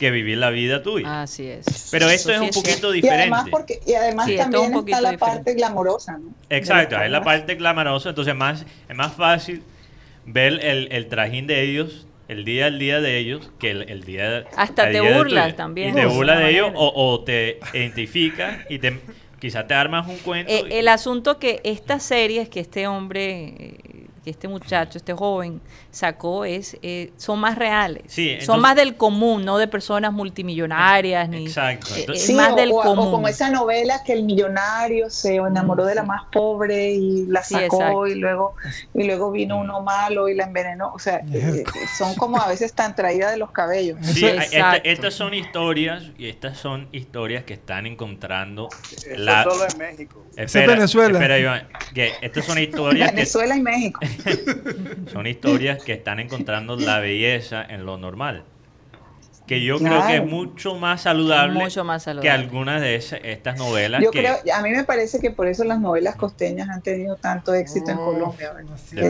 que vivir la vida tuya. Así es. Pero esto es un poquito diferente. Y además, porque, y además también está la parte glamorosa, ¿no? Exacto, es la parte glamorosa, entonces más, es más fácil ver el, el trajín de ellos el día al día de ellos que el, día hasta te burlas también y te burlas de ellos o, o te identificas y te Quizá te armas un cuento. Eh, el asunto que estas series que este hombre, eh, que este muchacho, este joven sacó es eh, son más reales. son más del común, no de personas multimillonarias ni Exacto. es más del común. como esa novela que el millonario se enamoró de la más pobre y la sacó y luego y luego vino uno malo y la envenenó. O sea, son como a veces tan traídas de los cabellos. Sí, estas son historias y estas son historias que están encontrando solo en México. Espera, Venezuela. Espera, Iván, que estas son historias. Venezuela y México. son historias que están encontrando la belleza en lo normal que yo creo que es mucho más saludable, que algunas de estas novelas. Yo creo, a mí me parece que por eso las novelas costeñas han tenido tanto éxito en Colombia.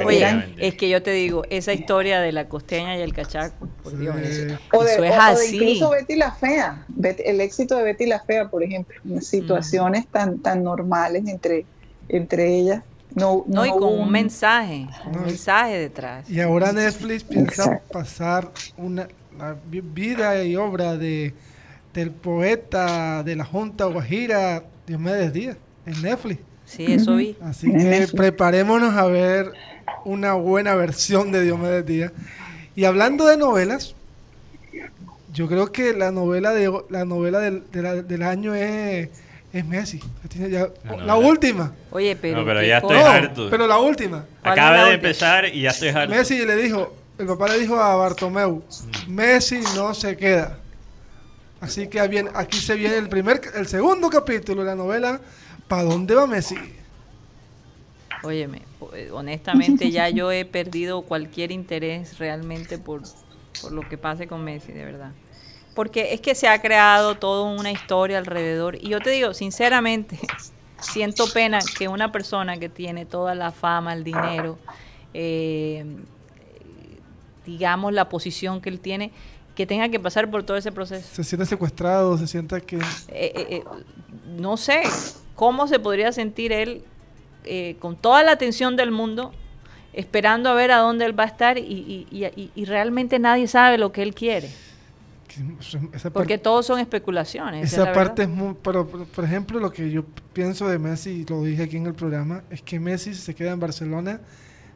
Oye, es que yo te digo, esa historia de la costeña y el cachaco, por Dios, eso, o de, es así. incluso Betty la Fea, el éxito de Betty la Fea, por ejemplo, situaciones tan, tan normales entre, entre ellas. No, no, y con un, mensaje, un mensaje detrás. Y ahora Netflix piensa pasar una, la vida y obra de, del poeta de la Junta Guajira, Diomedes Díaz, en Netflix. Sí, eso vi. Así que preparémonos a ver una buena versión de Diomedes Díaz. Y hablando de novelas, yo creo que la novela de la novela del, del año es, es Messi. la, última. Oye, pero, pero ya estoy harto. Pero la última. Acaba de empezar y ya estoy harto. Messi le dijo, el papá le dijo a Bartomeu, Messi no se queda. Así que aquí se viene el primer, el segundo capítulo de la novela, ¿Para dónde va Messi? Óyeme, honestamente ya yo he perdido cualquier interés realmente por, por lo que pase con Messi, de verdad. Porque es que se ha creado toda una historia alrededor. Y yo te digo, sinceramente, siento pena que una persona que tiene toda la fama, el dinero, eh, digamos, la posición que él tiene, que tenga que pasar por todo ese proceso. Se siente secuestrado, se siente que... Eh, eh, eh, no sé cómo se podría sentir él con toda la atención del mundo, esperando a ver a dónde él va a estar y, y, realmente nadie sabe lo que él quiere. Porque todos son especulaciones. Esa parte es muy... Pero, por ejemplo, lo que yo pienso de Messi, y lo dije aquí en el programa, es que Messi se queda en Barcelona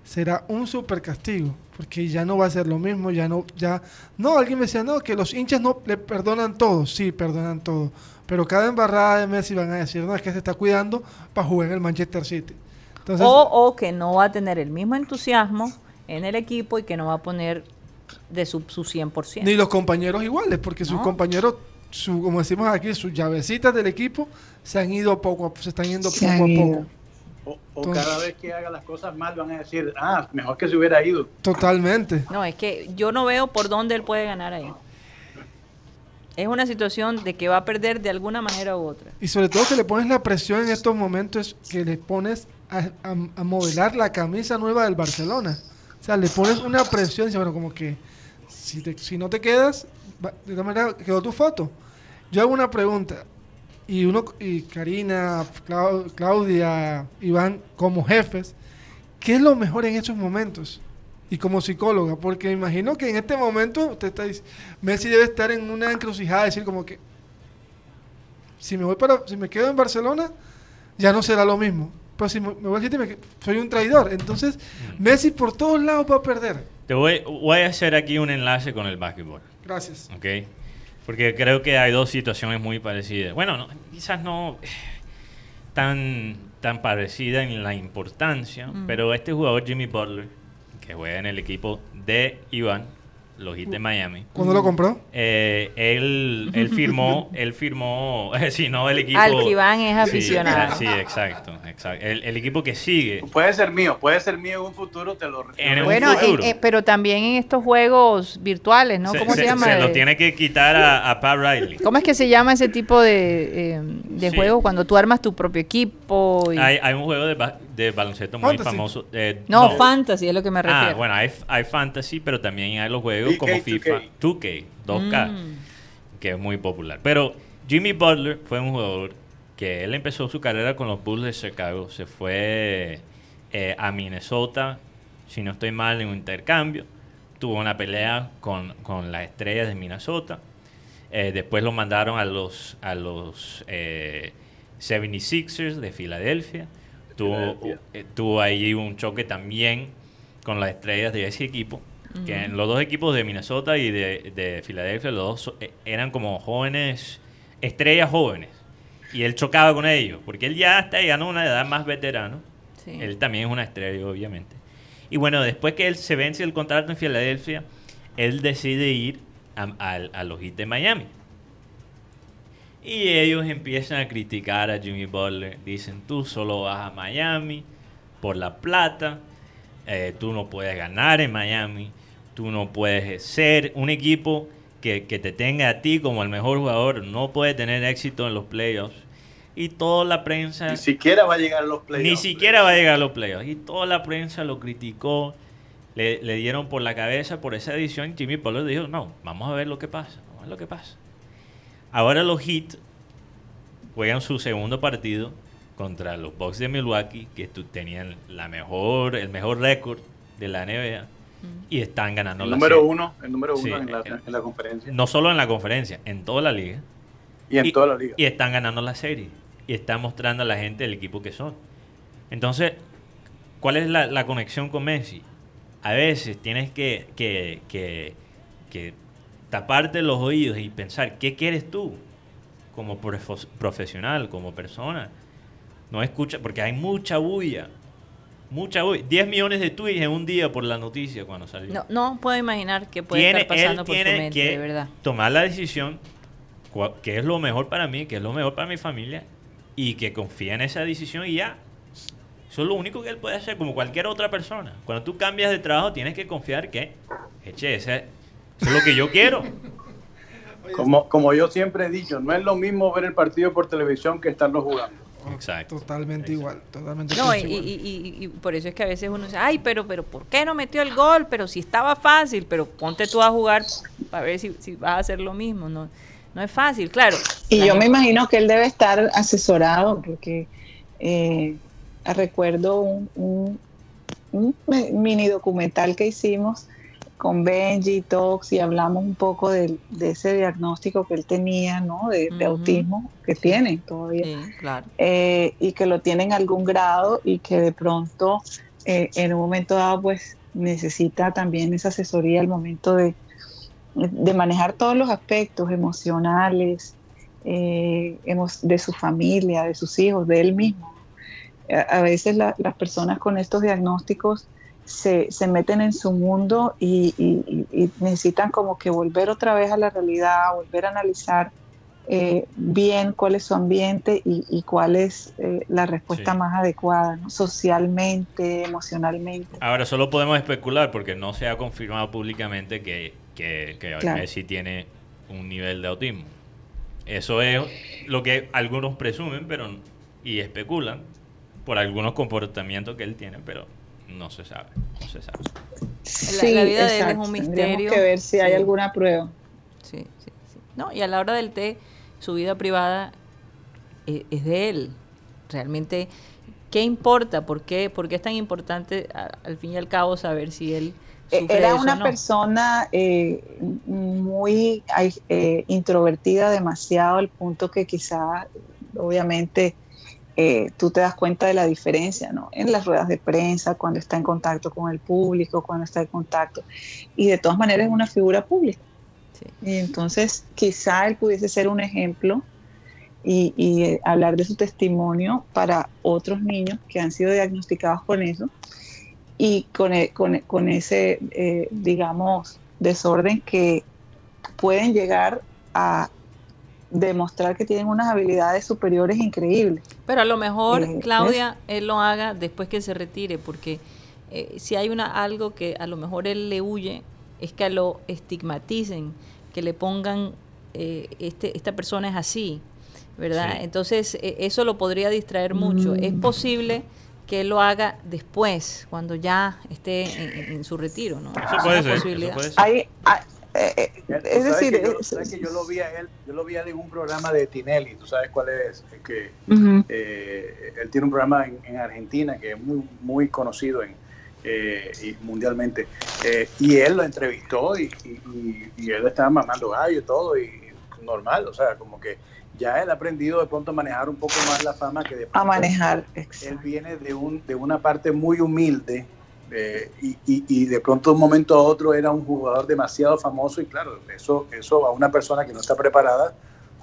será un super castigo, porque ya no va a ser lo mismo, ya no, ya, no, alguien me decía, no, que los hinchas no le perdonan todo, sí, perdonan todo, pero cada embarrada de Messi van a decir, no, es que se está cuidando para jugar en el Manchester City. Entonces, o, o que no va a tener el mismo entusiasmo en el equipo y que no va a poner de su, su 100%. Ni los compañeros iguales, porque sus compañeros, su, como decimos aquí, sus llavecitas del equipo se han ido poco, se están yendo poco a poco. O, cada vez que haga las cosas mal van a decir, ah, mejor que se hubiera ido. Totalmente. No, es que yo no veo por dónde él puede ganar ahí. Es una situación de que va a perder de alguna manera u otra. Y sobre todo que le pones la presión en estos momentos, que le pones a, a, modelar la camisa nueva del Barcelona. O sea, le pones una presión, y bueno, como que si, si no te quedas, de esta manera quedó tu foto. Yo hago una pregunta y uno y Karina, Claudia, Iván como jefes, ¿qué es lo mejor en esos momentos? Y como psicóloga, porque imagino que en este momento usted está Messi debe estar en una encrucijada, decir como que si me voy para si me quedo en Barcelona ya no será lo mismo. Pero si me, voy a decir soy un traidor, entonces mm. Messi por todos lados va a perder. Te voy, voy a hacer aquí un enlace con el básquetbol. Gracias. Okay. Porque creo que hay dos situaciones muy parecidas. Bueno, no, quizás no tan, tan parecida en la importancia, mm. pero este jugador Jimmy Butler, que juega en el equipo de Iván, los Heat de Miami. ¿Cuándo lo compró? Eh, él, él firmó, él firmó, si no el equipo... Al es aficionado. Sí, exacto, exacto. El, equipo que sigue. Puede ser mío, puede ser mío en un futuro, te lo en Bueno, eh, eh, pero también en estos juegos virtuales, ¿no? ¿Cómo se, llama? Se lo tiene que quitar a, a Pat Riley. ¿Cómo es que se llama ese tipo de, de juego cuando tú armas tu propio equipo? Hay, hay, un juego de, de baloncesto muy famoso. no, fantasy es lo que me ah, refiero. Ah, bueno, hay, hay fantasy, pero también hay los juegos como FIFA. 2K, 2K, mm. que es muy popular. Pero Jimmy Butler fue un jugador que él empezó su carrera con los Bulls de Chicago, se fue eh, a Minnesota, si no estoy mal, en un intercambio, tuvo una pelea con, con las estrellas de Minnesota, eh, después lo mandaron a los, a los eh, 76ers de Filadelfia, tuvo, eh, tuvo ahí un choque también con las estrellas de ese equipo que en los dos equipos de Minnesota y de, Filadelfia, los dos eh, eran como jóvenes, estrellas jóvenes. Y él chocaba con ellos, porque él ya está llegando a una edad más veterano. Él también es una estrella, obviamente. Y bueno, después que él se vence el contrato en Filadelfia, él decide ir a, los Heat de Miami. Y ellos empiezan a criticar a Jimmy Butler. Dicen, tú solo vas a Miami por la plata. Eh, tú no puedes ganar en Miami. Tú no puedes ser un equipo que, te tenga a ti como el mejor jugador, no puede tener éxito en los playoffs. Y toda la prensa... Ni siquiera va a llegar a los playoffs. Ni siquiera va a llegar a los playoffs. Y toda la prensa lo criticó, le, dieron por la cabeza por esa edición. Jimmy Butler dijo, no, vamos a ver lo que pasa, vamos a ver lo que pasa. Ahora los Heat juegan su segundo partido contra los Bucks de Milwaukee, que tenían la mejor, el mejor récord de la NBA y están ganando el número uno el número uno en, la, en, la, conferencia. No solo en la conferencia en toda la liga. Y en toda la liga. y están ganando la serie. Y están mostrando a la gente el equipo que son. Entonces ¿cuál es la, la conexión con Messi? a veces tienes que, que, que, que taparte los oídos y pensar ¿qué quieres tú? como profesional, como persona. No escucha, porque hay mucha bulla Mucha, 10 millones de tweets en un día por la noticia cuando salió. No, no puedo imaginar que puede estar pasando por su mente, que de verdad. Tomar la decisión, que es lo mejor para mí, que es lo mejor para mi familia, y que confía en esa decisión y ya. Eso es lo único que él puede hacer, como cualquier otra persona. Cuando tú cambias de trabajo, tienes que confiar que, eche, ese, eso es lo que yo quiero. Como, como yo siempre he dicho, no es lo mismo ver el partido por televisión que estarlo jugando. Exacto. Totalmente igual, totalmente No, y, por eso es que a veces uno dice, ay, pero, pero ¿por qué no metió el gol? Pero si estaba fácil, pero ponte tú a jugar para ver si, si vas a hacer lo mismo, no, no es fácil, claro. Y yo me imagino que él debe estar asesorado, porque eh, recuerdo un, un mini documental que hicimos con Benji, Tox y hablamos un poco de, ese diagnóstico que él tenía, ¿no? De, autismo que tiene todavía. Sí, claro. Eh, y que lo tiene en algún grado y que de pronto eh, en un momento dado pues necesita también esa asesoría al momento de, de manejar todos los aspectos emocionales, eh, de su familia, de sus hijos, de él mismo. A, veces las personas con estos diagnósticos se, se meten en su mundo y, necesitan como que volver otra vez a la realidad, volver a analizar eh, bien cuál es su ambiente y, cuál es eh, la respuesta más adecuada, socialmente, emocionalmente. Ahora, solo podemos especular porque no se ha confirmado públicamente que, que, que Messi tiene un nivel de autismo. Eso es lo que algunos presumen pero y especulan por algunos comportamientos que él tiene, pero no se sabe, no se sabe. la, vida de él es un misterio. Tenemos que ver si hay alguna prueba. Sí, sí, sí. No, y a la hora del té, su vida privada eh, es, de él. Realmente, ¿qué importa? ¿Por qué, ¿Por qué es tan importante al fin y al cabo saber si él eh, era una persona eh, muy eh, introvertida demasiado al punto que quizá obviamente tú te das cuenta de la diferencia ¿no? en las ruedas de prensa, cuando está en contacto con el público, cuando está en contacto. Y de todas maneras es una figura pública. Y entonces quizá él pudiese ser un ejemplo y, y hablar de su testimonio para otros niños que han sido diagnosticados con eso y con, e, con, con ese, eh, digamos, desorden que pueden llegar a demostrar que tienen unas habilidades superiores increíbles. Pero a lo mejor, eh, Claudia, él lo haga después que se retire, porque eh, si hay una algo que a lo mejor él le huye, es que lo estigmaticen, que le pongan, este, esta persona es así, ¿verdad? Entonces, eso lo podría distraer mucho. Es mm. posible que él lo haga después, cuando ya esté en, su retiro, ¿no? Eso puede, ser, es decir, que yo lo vi a él, yo lo vi a él en un programa de Tinelli, tú sabes cuál es, que eh, él tiene un programa en, Argentina que es muy, muy conocido en, eh, y mundialmente, eh, y él lo entrevistó y, y, él estaba mamando gallo y todo, y normal, o sea, como que ya él ha aprendido de pronto a manejar un poco más la fama que de A manejar, Él viene de, un, de una parte muy humilde eh, y, y, de pronto de un momento a otro era un jugador demasiado famoso y claro, eso, eso a una persona que no está preparada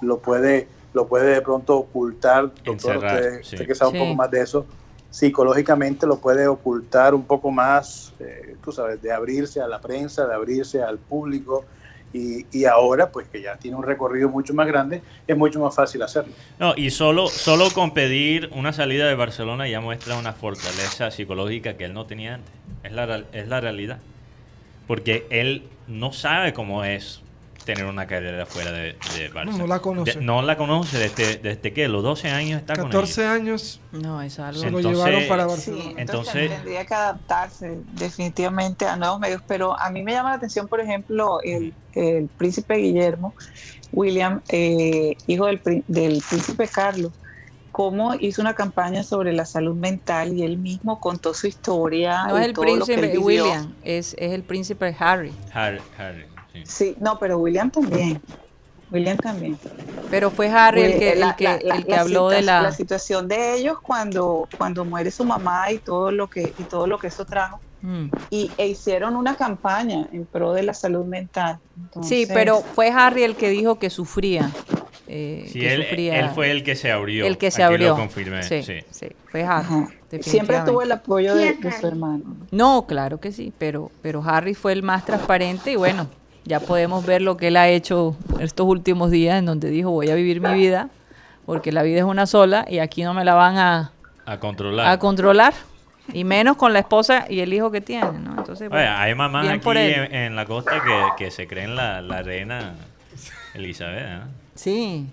lo puede, lo puede de pronto ocultar, doctor, usted, que sabe un poco más de eso, psicológicamente lo puede ocultar un poco más, eh, tú sabes, de abrirse a la prensa, de abrirse al público, y, ahora, pues que ya tiene un recorrido mucho más grande, es mucho más fácil hacerlo. No, y solo, solo con pedir una salida de Barcelona ya muestra una fortaleza psicológica que él no tenía antes. Es la, es la realidad. Porque él no sabe cómo es tener una carrera fuera de, de Barcelona. No, la conoce. no la conoce desde, desde que los 12 años está 14 con 14 años. No, es algo. Se lo llevaron para Barcelona. Sí, entonces, tendría que adaptarse definitivamente a nuevos medios. Pero a mí me llama la atención, por ejemplo, el, el príncipe Guillermo, William, eh, hijo del, del príncipe Carlos cómo hizo una campaña sobre la salud mental y él mismo contó su historia. No es el príncipe William, es, es el príncipe Harry. Harry, Harry. Sí. no, pero William también. William también. Pero fue Harry el que, el que, el que habló de la... la situación de ellos cuando, cuando muere su mamá y todo lo que, y todo lo que eso trajo. Mm. Y e hicieron una campaña en pro de la salud mental. sí, pero fue Harry el que dijo que sufría. Eh, sí, él, él, fue el que se abrió. El que se abrió. Lo confirmé. Sí, sí. fue Harry. Siempre tuvo el apoyo de, de, su hermano. No, claro que sí, pero, pero Harry fue el más transparente y bueno, ya podemos ver lo que él ha hecho estos últimos días en donde dijo voy a vivir mi vida porque la vida es una sola y aquí no me la van a, a controlar. A controlar. Y menos con la esposa y el hijo que tiene, ¿no? Entonces, hay mamás aquí en, la costa que, se creen la, la reina Elizabeth, ¿eh? Sí.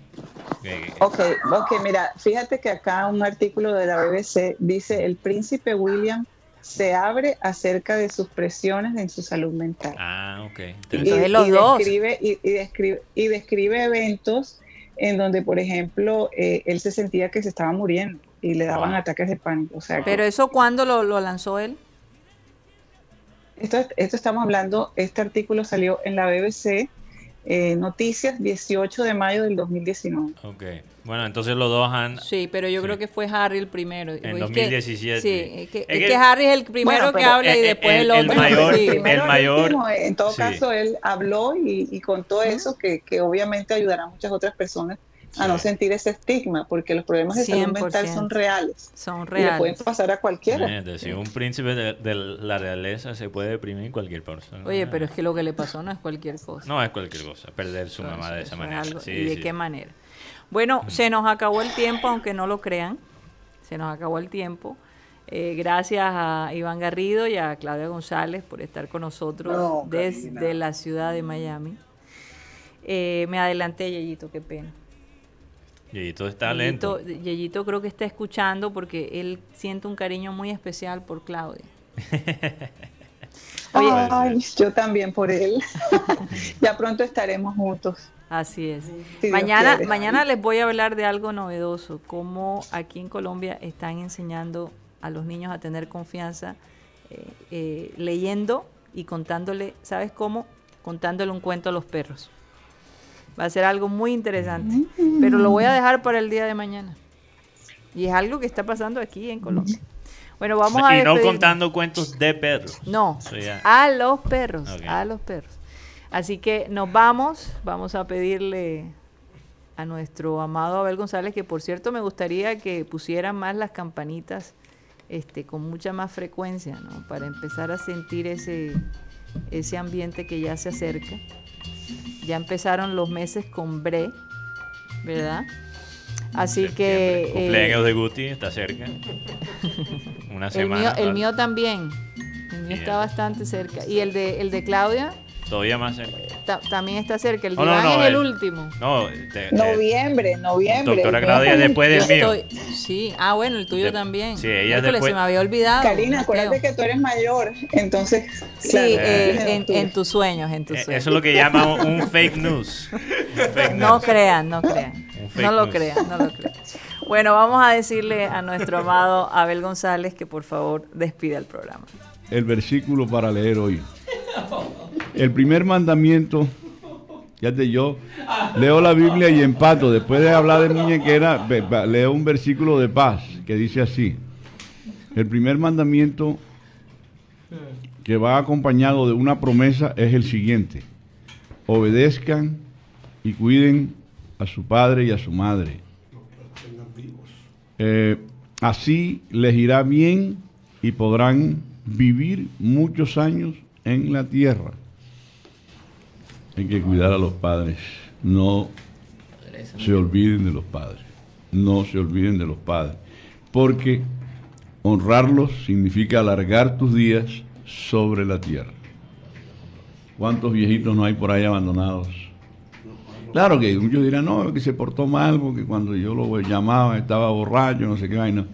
Ok, ok, mira, fíjate que acá un artículo de la BBC dice el príncipe William se abre acerca de sus presiones en su salud mental. Ah, ok. Y, Describe, y, describe, y describe eventos en donde, por ejemplo, eh, él se sentía que se estaba muriendo y le daban ataques de pánico. O sea, ¿Pero eso cuándo lo, lo lanzó él? Esto, esto estamos hablando, este artículo salió en la BBC eh, Noticias, 18 de mayo del 2019. Ok. Bueno, entonces los dos han... Sí, pero yo creo que fue Harry el primero. En 2017. sí, es que, Harry es el primero que habla y después el, otro. Mayor, el mayor... En todo caso, él habló y, contó eso, que, que obviamente ayudará a muchas otras personas a no sentir ese estigma, porque los problemas de salud mental son reales. Son reales. Y le pueden pasar a cualquiera. si un príncipe de, la realeza se puede deprimir cualquier persona. Oye, pero es que lo que le pasó no es cualquier cosa. No es cualquier cosa, perder su mamá de esa manera. ¿Y de qué manera? Bueno, se nos acabó el tiempo, aunque no lo crean. Se nos acabó el tiempo. Eh, gracias a Iván Garrido y a Claudia González por estar con nosotros desde la ciudad de Miami. Eh, me adelanté, Yeyito, qué pena. Yeyito está lento. Yeyito creo que está escuchando porque él siente un cariño muy especial por Claudia. Ay, yo también por él. ya pronto estaremos juntos. Así es. mañana, mañana les voy a hablar de algo novedoso, cómo aquí en Colombia están enseñando a los niños a tener confianza eh, eh, leyendo y contándole, ¿sabes cómo? Contándole un cuento a los perros. Va a ser algo muy interesante. Pero lo voy a dejar para el día de mañana. Y es algo que está pasando aquí en Colombia. Bueno, vamos a Y no contando cuentos de perros. No, a los perros, a los perros. Así que nos vamos, vamos a pedirle a nuestro amado Abel González, que por cierto me gustaría que pusieran más las campanitas este, con mucha más frecuencia, ¿no? Para empezar a sentir ese, ese ambiente que ya se acerca. Ya empezaron los meses con Bre, ¿verdad? Así que... Eh, Cumpleaños de Guti, está cerca. Una semana. El mío, también. El mío está bastante cerca. ¿Y el de, el de Claudia? Todavía más cerca. también está cerca. El de es el, último. No, noviembre, noviembre. Doctora Claudia después del mío. sí, ah, bueno, el tuyo también. Sí, ella después. se me había olvidado. Karina, acuérdate que tú eres mayor, entonces. Sí, eh, en, tus sueños, en tus sueños. Eso es lo que llaman un fake news. No crean, no crean. No lo crean, no lo crean. Bueno, vamos a decirle a nuestro amado Abel González que por favor despida el programa. El versículo para leer hoy. El primer mandamiento, fíjate, yo leo la Biblia y empato. Después de hablar de muñequera, leo un versículo de paz que dice así. El primer mandamiento que va acompañado de una promesa es el siguiente. Obedezcan y cuiden a su padre y a su madre. Eh, así les irá bien y podrán vivir muchos años en la tierra. Hay que cuidar a los padres. No se olviden de los padres. No se olviden de los padres. Porque honrarlos significa alargar tus días sobre la tierra. ¿Cuántos viejitos no hay por ahí abandonados? Claro que muchos dirán, no, que se portó mal porque cuando yo lo llamaba estaba borracho, no sé qué vaina.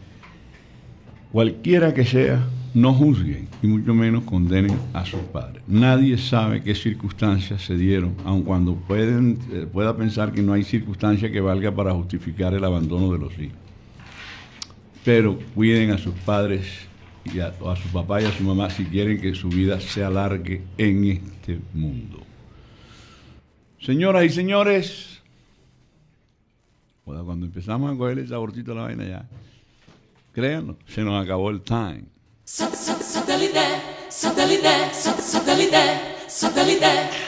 Cualquiera que sea, no juzguen y mucho menos condenen a sus padres. Nadie sabe qué circunstancias se dieron, aun cuando pueden, eh, pueda pensar que no hay circunstancia que valga para justificar el abandono de los hijos. Pero cuiden a sus padres y a, su papá y a su mamá si quieren que su vida se alargue en este mundo. Señoras y señores, cuando empezamos a coger el saborcito la vaina ya, créanlo, se nos acabó el time. Suddenly there, suddenly there, suddenly there, suddenly there.